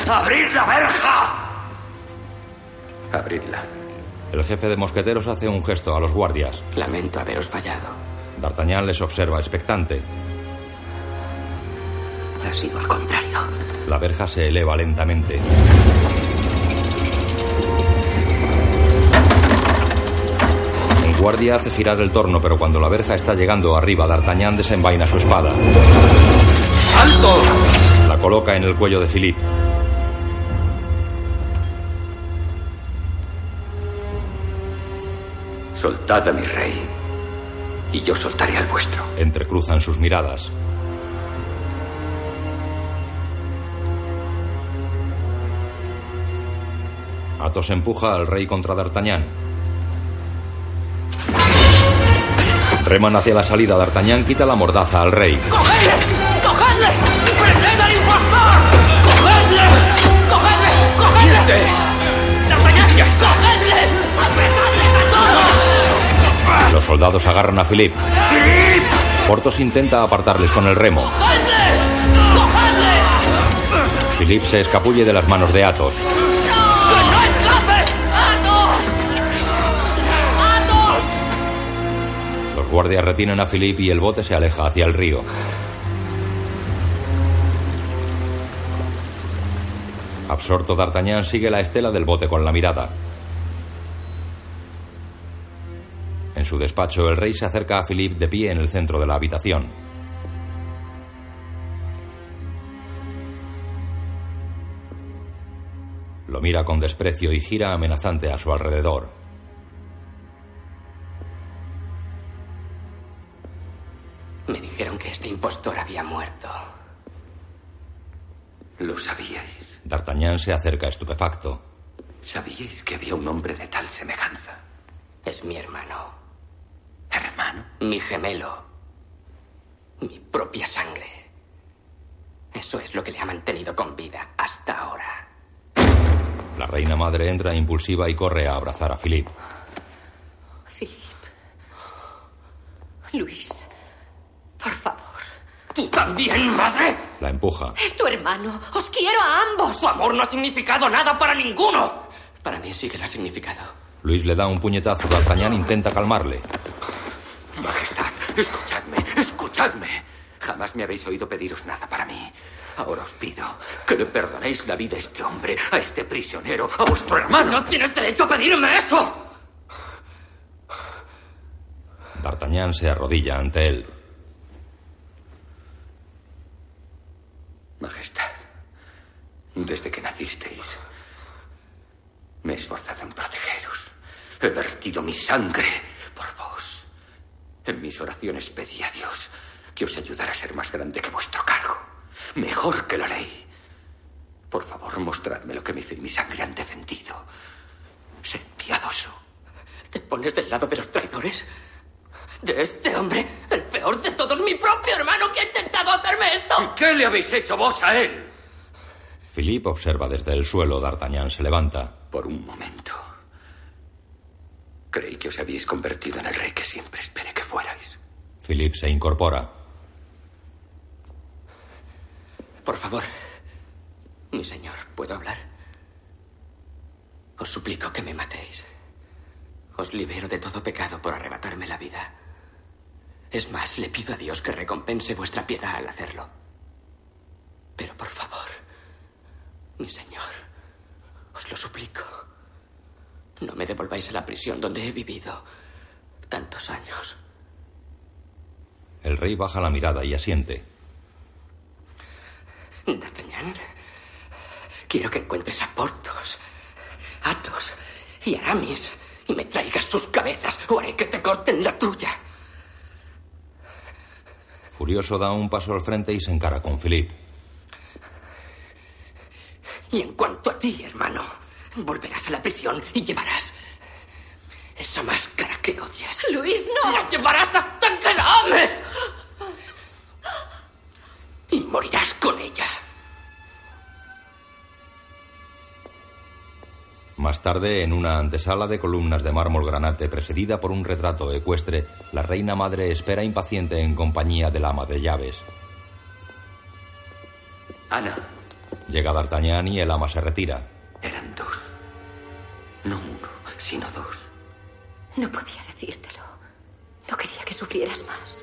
¡Abrid la verja! Abridla. El jefe de mosqueteros hace un gesto a los guardias. Lamento haberos fallado. D'Artagnan les observa expectante. Ha sido al contrario. La verja se eleva lentamente. Un guardia hace girar el torno, pero cuando la verja está llegando arriba, D'Artagnan desenvaina su espada. ¡Alto! La coloca en el cuello de Philippe. Soltad a mi rey. Y yo soltaré al vuestro. Entrecruzan sus miradas. Athos empuja al rey contra D'Artagnan. Reman hacia la salida. D'Artagnan quita la mordaza al rey. ¡Cogedle! ¡Cogedle! ¡Prended al impostor! ¡Cogedle! ¡Cogedle! ¡Cogedle! ¡D'Artagnan! ¡Cogedle! ¡Apretadles a todos! Los soldados agarran a Philippe. Portos intenta apartarles con el remo. ¡Cogedle! ¡Cogedle! Philippe se escapulle de las manos de Athos. Los guardias retienen a Philippe y el bote se aleja hacia el río. Absorto, D'Artagnan sigue la estela del bote con la mirada. En su despacho, el rey se acerca a Philippe de pie en el centro de la habitación. Lo mira con desprecio y gira amenazante a su alrededor. Me dijeron que este impostor había muerto. Lo sabíais. D'Artagnan se acerca estupefacto. ¿Sabíais que había un hombre de tal semejanza? Es mi hermano. ¿Hermano? Mi gemelo. Mi propia sangre. Eso es lo que le ha mantenido con vida hasta ahora. La reina madre entra impulsiva y corre a abrazar a Philippe. Philippe. Luis. Por favor. ¿Tú también, madre? La empuja. Es tu hermano. Os quiero a ambos. Su amor no ha significado nada para ninguno. Para mí sí que lo ha significado. Luis le da un puñetazo. D'Artagnan intenta calmarle. Majestad, escuchadme, escuchadme. Jamás me habéis oído pediros nada para mí. Ahora os pido que le perdonéis la vida a este hombre, a este prisionero, a vuestro hermano. ¡No tienes derecho a pedirme eso! D'Artagnan se arrodilla ante él. Majestad, desde que nacisteis, me he esforzado en protegeros. He vertido mi sangre por vos. En mis oraciones pedí a Dios que os ayudara a ser más grande que vuestro cargo, mejor que la ley. Por favor, mostradme lo que mi fe y mi sangre han defendido. Sed piadoso. ¿Te pones del lado de los traidores? ¿De este hombre? El peor de todos, mi propio hermano que ha intentado hacerme esto. ¿Y qué le habéis hecho vos a él? Philippe observa desde el suelo. D'Artagnan se levanta. Por un momento. Creí que os habíais convertido en el rey que siempre esperé que fuerais. Philippe se incorpora. Por favor. Mi señor, ¿puedo hablar? Os suplico que me matéis. Os libero de todo pecado por arrebatarme la vida. Es más, le pido a Dios que recompense vuestra piedad al hacerlo. Pero por favor, mi señor, os lo suplico. No me devolváis a la prisión donde he vivido tantos años. El rey baja la mirada y asiente. D'Artagnan, quiero que encuentres a Portos, Athos y Aramis y me traigas sus cabezas o haré que te corten la tuya. Furioso da un paso al frente y se encara con Philippe. Y en cuanto a ti, hermano, volverás a la prisión y llevarás esa máscara que odias. Luis, no. La llevarás hasta que la ames. Y morirás con ella. Más tarde, en una antesala de columnas de mármol granate presidida por un retrato ecuestre, la reina madre espera impaciente en compañía del ama de llaves. Ana, Llega D'Artagnan y el ama se retira. eran dos. No uno, sino dos. No podía decírtelo. No quería que sufrieras más.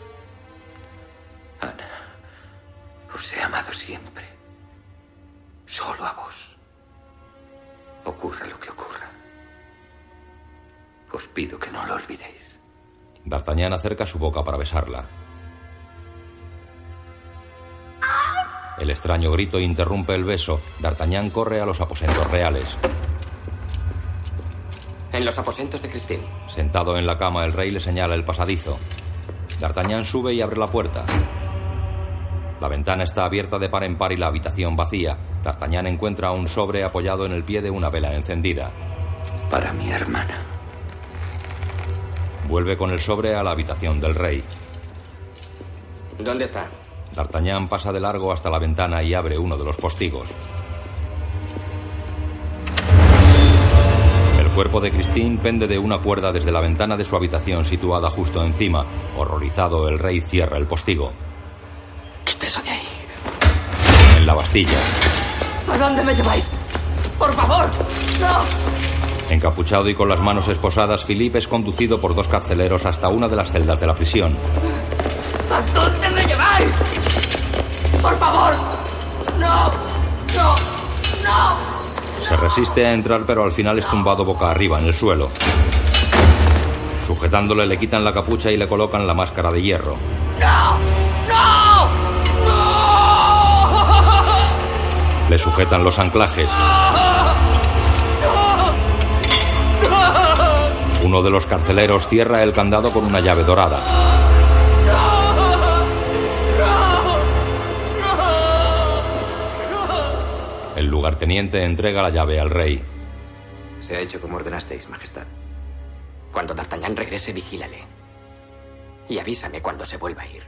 D'Artagnan acerca su boca para besarla. El extraño grito interrumpe el beso. D'Artagnan corre a los aposentos reales. En los aposentos de Christine. Sentado en la cama, el rey le señala el pasadizo. D'Artagnan sube y abre la puerta. La ventana está abierta de par en par y la habitación vacía. D'Artagnan encuentra un sobre apoyado en el pie de una vela encendida. Para mi hermana. Vuelve con el sobre a la habitación del rey. ¿Dónde está? D'Artagnan pasa de largo hasta la ventana y abre uno de los postigos. El cuerpo de Christine pende de una cuerda desde la ventana de su habitación situada justo encima. Horrorizado, el rey cierra el postigo. Quita eso de ahí. En la Bastilla, ¿A dónde me lleváis? ¡Por favor! ¡No! Encapuchado y con las manos esposadas, Philippe es conducido por dos carceleros hasta una de las celdas de la prisión. ¿A dónde me lleváis? ¡Por favor! ¡No! ¡No! ¡No! Se resiste a entrar, pero al final es tumbado boca arriba en el suelo. Sujetándole le quitan la capucha y le colocan la máscara de hierro. ¡No! ¡No! ¡No! Le sujetan los anclajes. Uno de los carceleros cierra el candado con una llave dorada. El lugarteniente entrega la llave al rey. Se ha hecho como ordenasteis, Majestad. Cuando D'Artagnan regrese, vigílale. Y avísame cuando se vuelva a ir.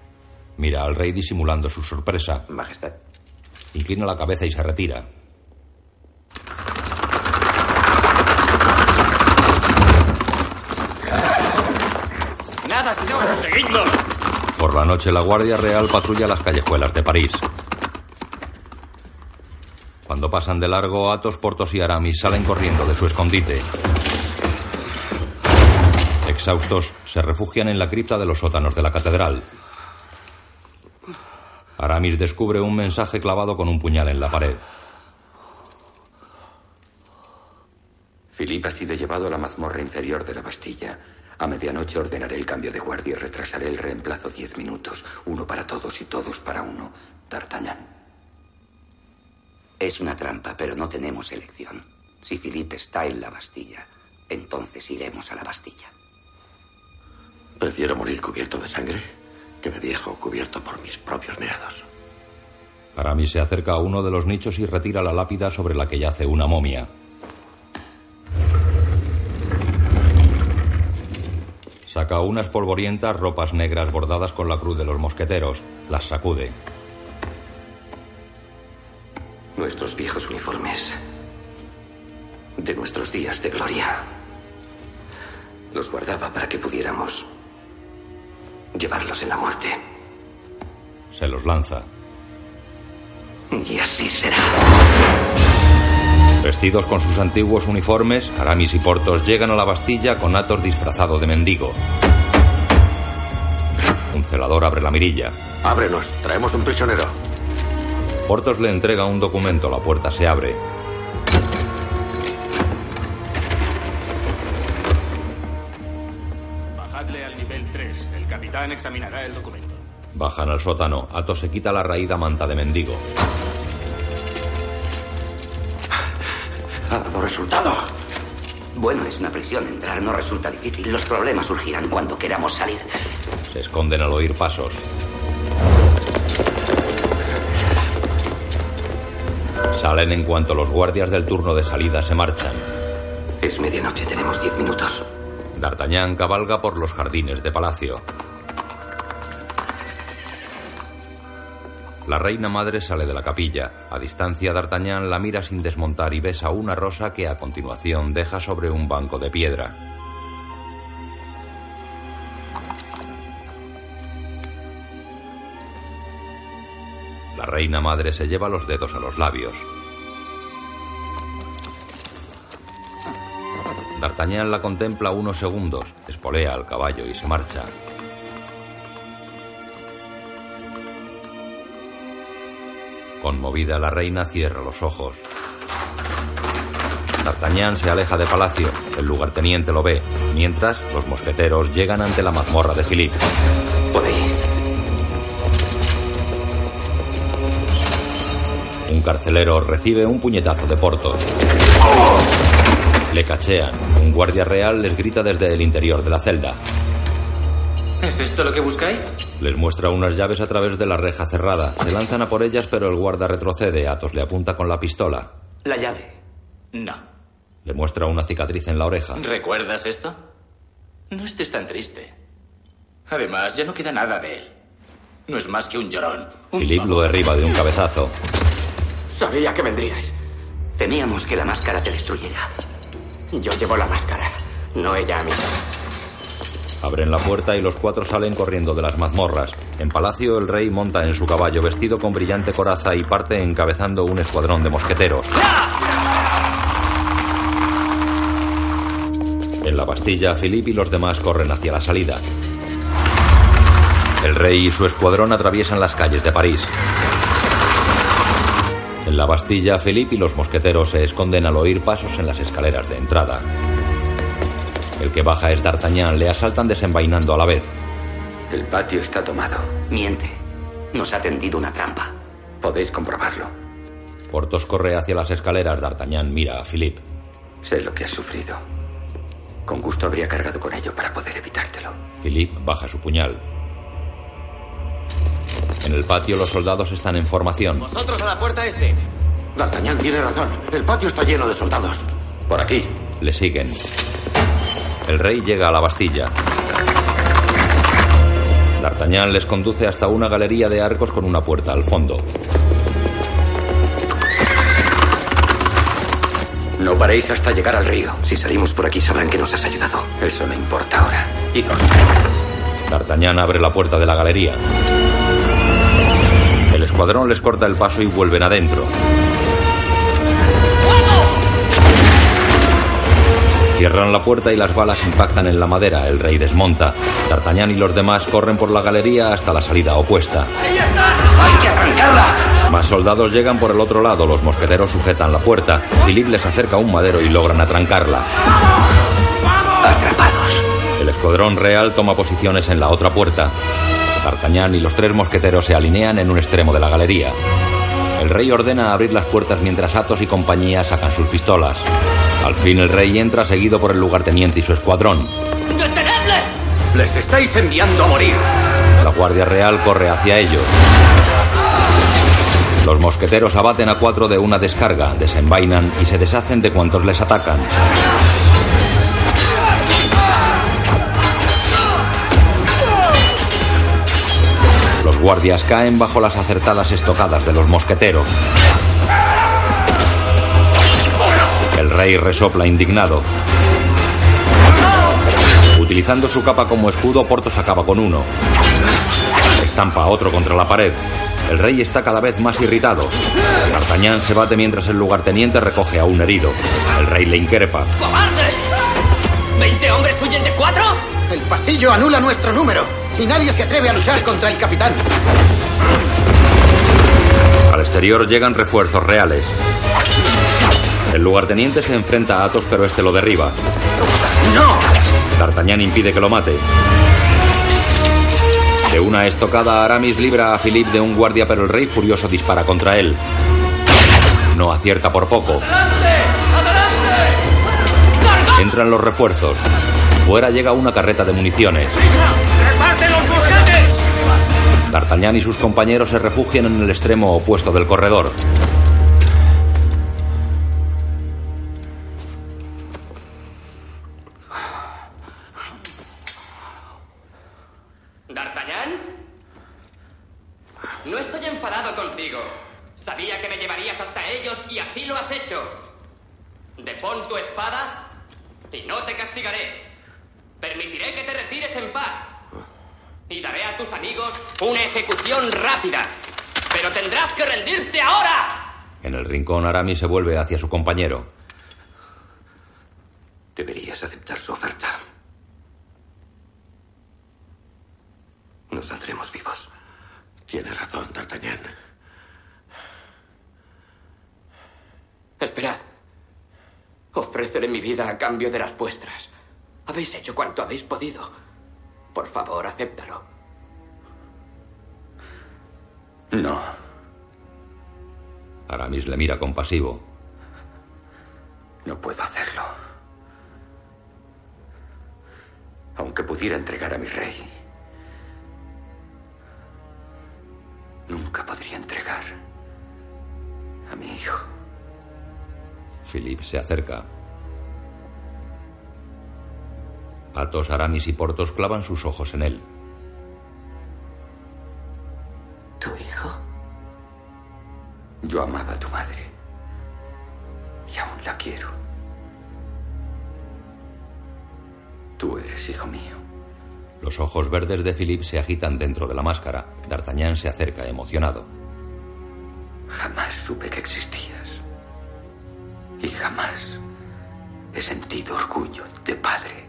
Mira al rey disimulando su sorpresa. Majestad. Inclina la cabeza y se retira. ¡Nada, señor! ¡Seguidlo! Por la noche la Guardia Real patrulla las callejuelas de París. Cuando pasan de largo, Athos, Portos y Aramis salen corriendo de su escondite. Exhaustos, se refugian en la cripta de los sótanos de la catedral. Aramis descubre un mensaje clavado con un puñal en la pared. Philippe ha sido llevado a la mazmorra inferior de la Bastilla. A medianoche ordenaré el cambio de guardia y retrasaré el reemplazo diez minutos. Uno para todos y todos para uno. D'Artagnan. Es una trampa, pero no tenemos elección. Si Philippe está en la Bastilla, entonces iremos a la Bastilla. Prefiero morir cubierto de sangre que de viejo cubierto por mis propios meados. Aramis se acerca a uno de los nichos y retira la lápida sobre la que yace una momia. Saca unas polvorientas ropas negras bordadas con la cruz de los mosqueteros. Las sacude. Nuestros viejos uniformes. De nuestros días de gloria. Los guardaba para que pudiéramos llevarlos en la muerte. Se los lanza. Y así será. Vestidos con sus antiguos uniformes, Aramis y Portos llegan a la Bastilla con Athos disfrazado de mendigo. Un celador abre la mirilla. Ábrenos, traemos un prisionero. Portos le entrega un documento, la puerta se abre. Bajadle al nivel 3. El capitán examinará el documento. Bajan al sótano. Athos se quita la raída manta de mendigo. Ha dado resultado. Bueno, es una prisión. Entrar no resulta difícil. Los problemas surgirán cuando queramos salir. Se esconden al oír pasos. Salen en cuanto los guardias del turno de salida se marchan. Es medianoche, tenemos diez minutos. D'Artagnan cabalga por los jardines de palacio. La reina madre sale de la capilla. A distancia, D'Artagnan la mira sin desmontar y besa una rosa que a continuación deja sobre un banco de piedra. La reina madre se lleva los dedos a los labios. D'Artagnan la contempla unos segundos, espolea al caballo y se marcha. Conmovida, la reina cierra los ojos. D'Artagnan se aleja de palacio. El lugarteniente lo ve. Mientras, los mosqueteros llegan ante la mazmorra de Philippe. Por ahí. Un carcelero recibe un puñetazo de Portos. Le cachean. Un guardia real les grita desde el interior de la celda. ¿Es esto lo que buscáis? Les muestra unas llaves a través de la reja cerrada. Se lanzan a por ellas, pero el guarda retrocede. Athos le apunta con la pistola. La llave. No. Le muestra una cicatriz en la oreja. ¿Recuerdas esto? No estés tan triste. Además, ya no queda nada de él. No es más que un llorón. Philippe lo derriba de un cabezazo. Sabía que vendríais. Temíamos que la máscara te destruyera. Yo llevo la máscara, no ella a mí. Abren la puerta y los cuatro salen corriendo de las mazmorras. En palacio, el rey monta en su caballo vestido con brillante coraza y parte encabezando un escuadrón de mosqueteros. En la Bastilla, Philippe y los demás corren hacia la salida. El rey y su escuadrón atraviesan las calles de París. En la Bastilla, Philippe y los mosqueteros se esconden al oír pasos en las escaleras de entrada. El que baja es D'Artagnan, le asaltan desenvainando a la vez. El patio está tomado. Miente. Nos ha tendido una trampa. Podéis comprobarlo. Portos corre hacia las escaleras. D'Artagnan mira a Philippe. Sé lo que has sufrido. Con gusto habría cargado con ello para poder evitártelo. Philippe baja su puñal. En el patio los soldados están en formación. Vosotros a la puerta este. D'Artagnan tiene razón. El patio está lleno de soldados. Por aquí. Le siguen. El rey llega a la Bastilla. D'Artagnan les conduce hasta una galería de arcos con una puerta al fondo. No paréis hasta llegar al río. Si salimos por aquí sabrán que nos has ayudado. Eso no importa ahora. Idos. D'Artagnan abre la puerta de la galería. El escuadrón les corta el paso y vuelven adentro. Cierran la puerta y las balas impactan en la madera. El rey desmonta. D'Artagnan y los demás corren por la galería hasta la salida opuesta. ¡Hay que arrancarla! Más soldados llegan por el otro lado. Los mosqueteros sujetan la puerta. Philippe les acerca un madero y logran atrancarla. Atrapados. El escuadrón real toma posiciones en la otra puerta. D'Artagnan y los tres mosqueteros se alinean en un extremo de la galería. El rey ordena abrir las puertas mientras Athos y compañía sacan sus pistolas. Al fin el rey entra seguido por el lugarteniente y su escuadrón. ¡Detenedle! Les estáis enviando a morir. La Guardia Real corre hacia ellos. Los mosqueteros abaten a cuatro de una descarga, desenvainan y se deshacen de cuantos les atacan. Los guardias caen bajo las acertadas estocadas de los mosqueteros. Rey resopla indignado. Utilizando su capa como escudo, Portos acaba con uno. Estampa a otro contra la pared. El rey está cada vez más irritado. D'Artagnan se bate mientras el lugarteniente recoge a un herido. El rey le increpa. ¡Cobarde! ¿Veinte hombres huyen de cuatro? El pasillo anula nuestro número y nadie se atreve a luchar contra el capitán. Al exterior llegan refuerzos reales. El lugarteniente se enfrenta a Athos, pero este lo derriba. ¡No! D'Artagnan impide que lo mate. De una estocada, Aramis libra a Philippe de un guardia, pero el rey furioso dispara contra él. No acierta por poco. Entran los refuerzos. Fuera llega una carreta de municiones. ¡Reparte los mosquetes! D'Artagnan y sus compañeros se refugian en el extremo opuesto del corredor. Depón tu espada y no te castigaré. Permitiré que te retires en paz. Y daré a tus amigos una ejecución rápida. Pero tendrás que rendirte ahora. En el rincón, Aramis se vuelve hacia su compañero. Deberías aceptar su oferta. No saldremos vivos. Tiene razón, D'Artagnan. parte de mi vida a cambio de las vuestras. Habéis hecho cuanto habéis podido. Por favor, acéptalo. No. Aramis le mira compasivo. No puedo hacerlo. Aunque pudiera entregar a mi rey, nunca podría entregar a mi hijo. Philip se acerca. Athos, Aramis y Portos clavan sus ojos en él. ¿Tu hijo? Yo amaba a tu madre. Y aún la quiero. Tú eres hijo mío. Los ojos verdes de Philip se agitan dentro de la máscara. D'Artagnan se acerca emocionado. Jamás supe que existías. Y jamás he sentido orgullo de padre.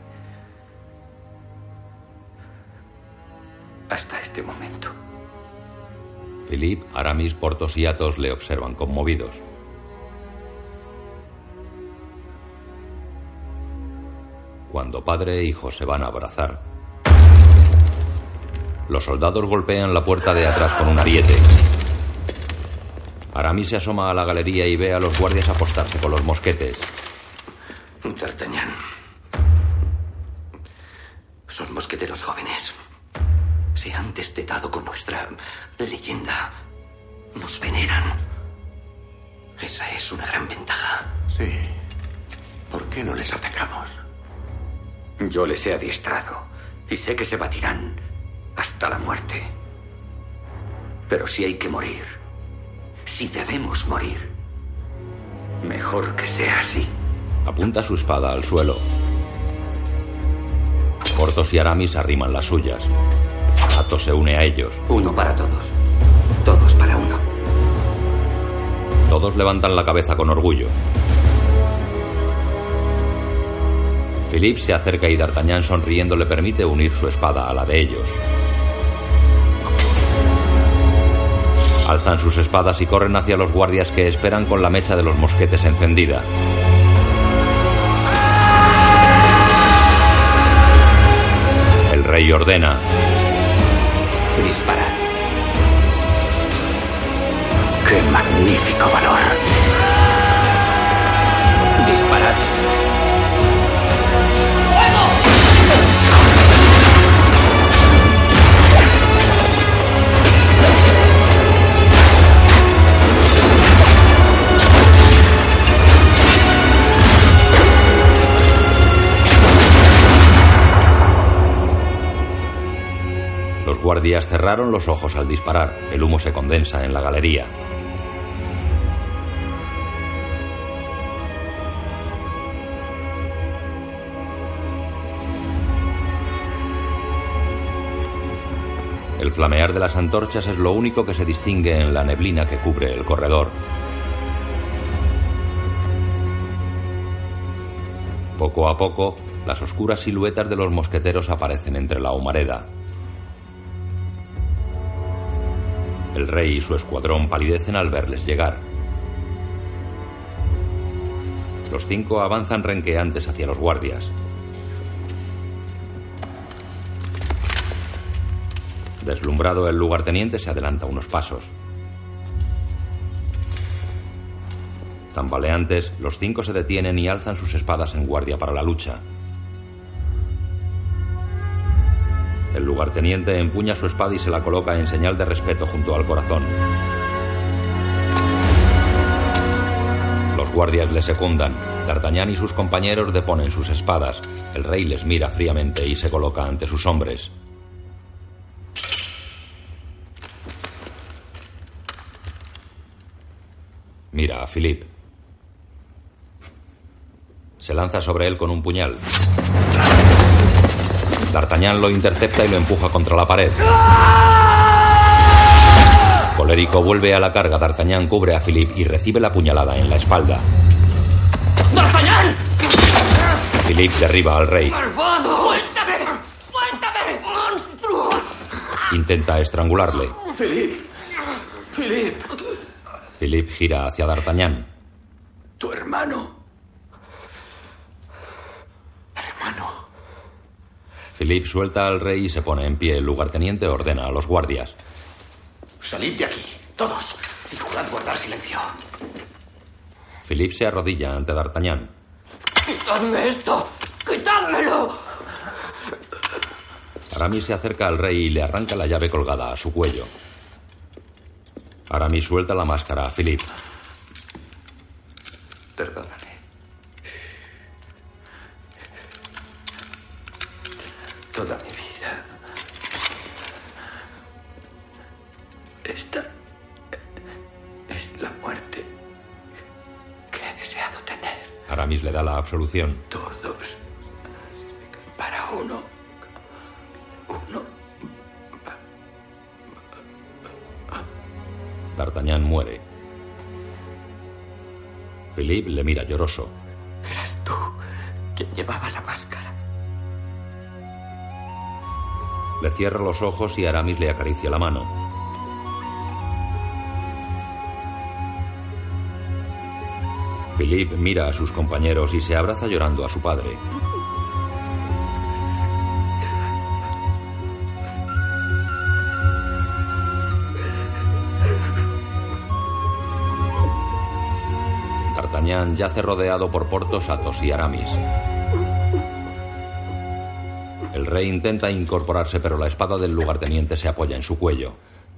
Hasta este momento. Philip, Aramis, Portos y Athos le observan conmovidos. Cuando padre e hijo se van a abrazar, los soldados golpean la puerta de atrás con un ariete. Aramis se asoma a la galería y ve a los guardias apostarse con los mosquetes. D'Artagnan. Son mosqueteros jóvenes. Se han destetado con nuestra leyenda. Nos veneran. Esa es una gran ventaja. Sí. ¿Por qué no les atacamos? Yo les he adiestrado y sé que se batirán hasta la muerte. Pero si hay que morir, si debemos morir, mejor que sea así. Apunta su espada al suelo. Portos y Aramis arriman las suyas. Athos se une a ellos. Uno para todos. Todos para uno. Todos levantan la cabeza con orgullo. Philippe se acerca y D'Artagnan sonriendo le permite unir su espada a la de ellos. Alzan sus espadas y corren hacia los guardias que esperan con la mecha de los mosquetes encendida. El rey ordena. Disparad. ¡Qué magnífico valor! Guardias cerraron los ojos al disparar. El humo se condensa en la galería. El flamear de las antorchas es lo único que se distingue en la neblina que cubre el corredor. Poco a poco, las oscuras siluetas de los mosqueteros aparecen entre la humareda. El rey y su escuadrón palidecen al verles llegar. Los cinco avanzan renqueantes hacia los guardias. Deslumbrado, el lugarteniente se adelanta unos pasos. Tambaleantes, los cinco se detienen y alzan sus espadas en guardia para la lucha. El lugarteniente empuña su espada y se la coloca en señal de respeto junto al corazón. Los guardias le secundan. D'Artagnan y sus compañeros deponen sus espadas. El rey les mira fríamente y se coloca ante sus hombres. Mira a Philippe. Se lanza sobre él con un puñal. D'Artagnan lo intercepta y lo empuja contra la pared. Colérico vuelve a la carga. D'Artagnan cubre a Philippe y recibe la puñalada en la espalda. ¡D'Artagnan! Philippe derriba al rey. ¡Malvado! ¡Suéltame! ¡Suéltame! ¡Monstruo! Intenta estrangularle. Philippe. Philippe. Philippe gira hacia D'Artagnan. Tu hermano. Philip suelta al rey y se pone en pie. El lugarteniente ordena a los guardias. Salid de aquí, todos, y jurad guardar silencio. Philip se arrodilla ante D'Artagnan. ¡Quitadme esto! ¡Quitádmelo! Aramis se acerca al rey y le arranca la llave colgada a su cuello. Aramis suelta la máscara a Philip. Perdóname. Absolución. Todos. Para uno. Uno. D'Artagnan muere. Philippe le mira lloroso. Eras tú quien llevaba la máscara. Le cierra los ojos y Aramis le acaricia la mano. Philippe mira a sus compañeros y se abraza llorando a su padre. D'Artagnan yace rodeado por Portos, Athos y Aramis. El rey intenta incorporarse, pero la espada del lugarteniente se apoya en su cuello.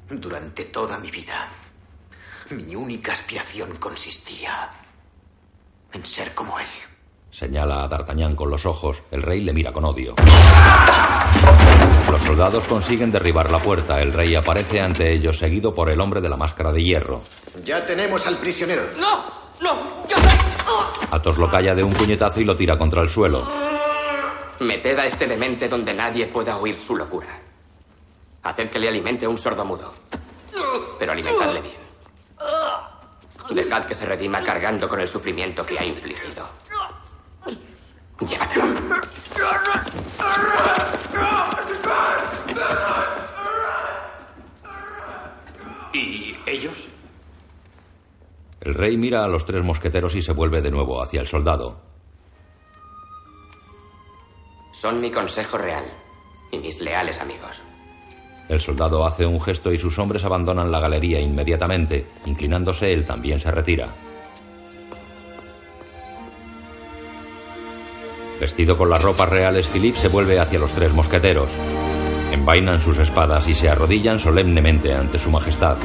Durante toda mi vida, mi única aspiración consistía en ser como él. Señala a D'Artagnan con los ojos. El rey le mira con odio. Los soldados consiguen derribar la puerta. El rey aparece ante ellos, seguido por el hombre de la máscara de hierro. Ya tenemos al prisionero. ¡No! ¡No! ¡Yo Athos lo calla de un puñetazo y lo tira contra el suelo. Meted a este demente donde nadie pueda oír su locura. Haced que le alimente un sordomudo. Pero alimentadle bien. Dejad que se redima cargando con el sufrimiento que ha infligido. Llévatelo. ¿Y ellos? El rey mira a los tres mosqueteros y se vuelve de nuevo hacia el soldado. Son mi consejo real y mis leales amigos. El soldado hace un gesto y sus hombres abandonan la galería inmediatamente. Inclinándose, él también se retira. Vestido con las ropas reales, Philippe se vuelve hacia los tres mosqueteros. Envainan sus espadas y se arrodillan solemnemente ante su majestad.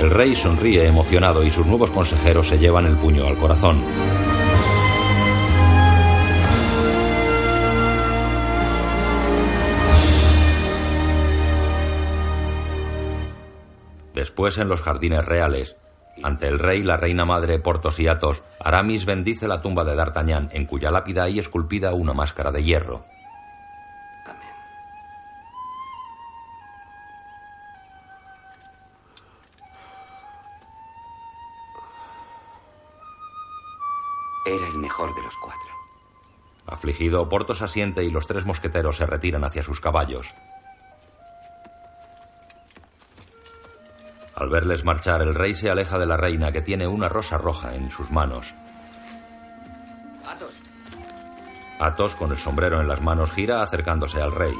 El rey sonríe emocionado y sus nuevos consejeros se llevan el puño al corazón. Después en los jardines reales, ante el rey, la reina madre, Portos y Athos, Aramis bendice la tumba de D'Artagnan, en cuya lápida hay esculpida una máscara de hierro. Era el mejor de los cuatro. Afligido, Portos asiente y los tres mosqueteros se retiran hacia sus caballos. Al verles marchar, el rey se aleja de la reina que tiene una rosa roja en sus manos. Athos. Athos, con el sombrero en las manos, gira acercándose al rey.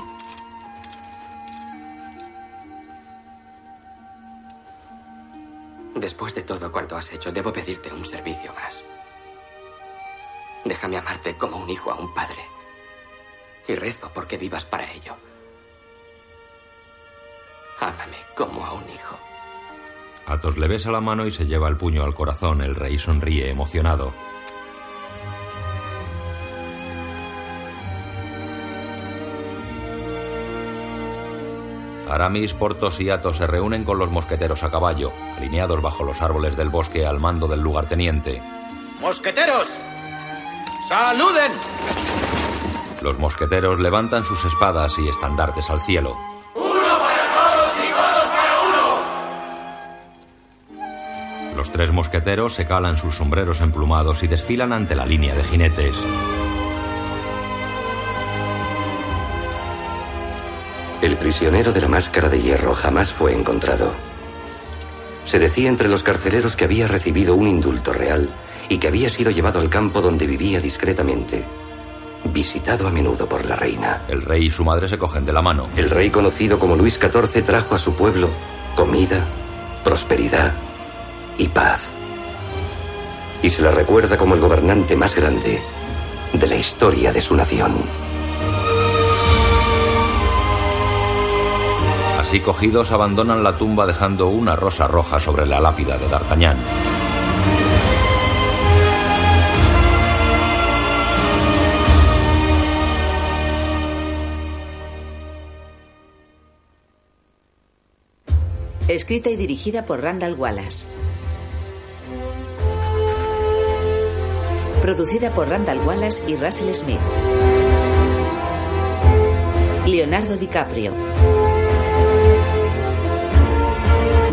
Después de todo cuanto has hecho, debo pedirte un servicio más. Déjame amarte como un hijo a un padre. Y rezo porque vivas para ello. Ámame como a un hijo. Athos le besa la mano y se lleva el puño al corazón. El rey sonríe emocionado. Aramis, Portos y Athos se reúnen con los mosqueteros a caballo, alineados bajo los árboles del bosque al mando del lugarteniente. ¡Mosqueteros! ¡Saluden! Los mosqueteros levantan sus espadas y estandartes al cielo. Los tres mosqueteros se calan sus sombreros emplumados y desfilan ante la línea de jinetes. El prisionero de la máscara de hierro jamás fue encontrado. Se decía entre los carceleros que había recibido un indulto real y que había sido llevado al campo donde vivía discretamente, visitado a menudo por la reina. El rey y su madre se cogen de la mano. El rey conocido como Luis XIV trajo a su pueblo comida, prosperidad y paz. Y se le recuerda como el gobernante más grande de la historia de su nación. Así cogidos abandonan la tumba dejando una rosa roja sobre la lápida de D'Artagnan. Escrita y dirigida por Randall Wallace. Producida por Randall Wallace y Russell Smith. Leonardo DiCaprio.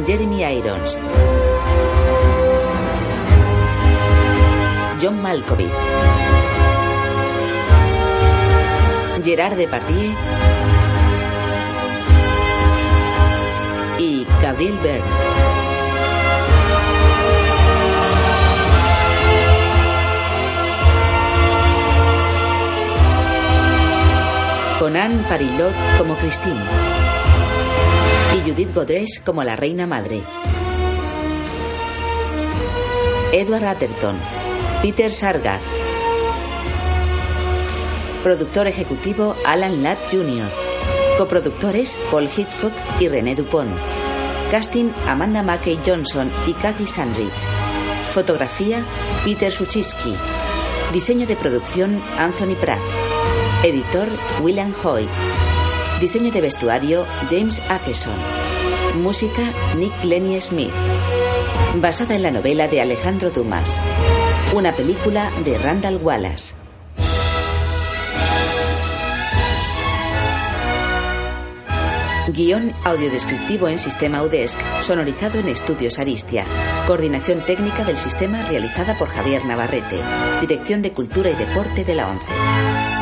Jeremy Irons. John Malkovich. Gerard Depardieu y Gabriel Byrne. Con Anne Parilot como Christine y Judith Godrèche como la reina madre. Edward Atherton, Peter Sargard. Productor ejecutivo Alan Ladd Jr. Coproductores Paul Hitchcock y René Dupont. Casting Amanda Mackey Johnson y Kathy Sandrich. Fotografía Peter Suchiski. Diseño de producción Anthony Pratt. Editor William Hoy. Diseño de vestuario James Akeson. Música Nick Lenny Smith. Basada en la novela de Alejandro Dumas. Una película de Randall Wallace. Guión audiodescriptivo en sistema UDESC, sonorizado en Estudios Aristia. Coordinación técnica del sistema realizada por Javier Navarrete. Dirección de Cultura y Deporte de la ONCE.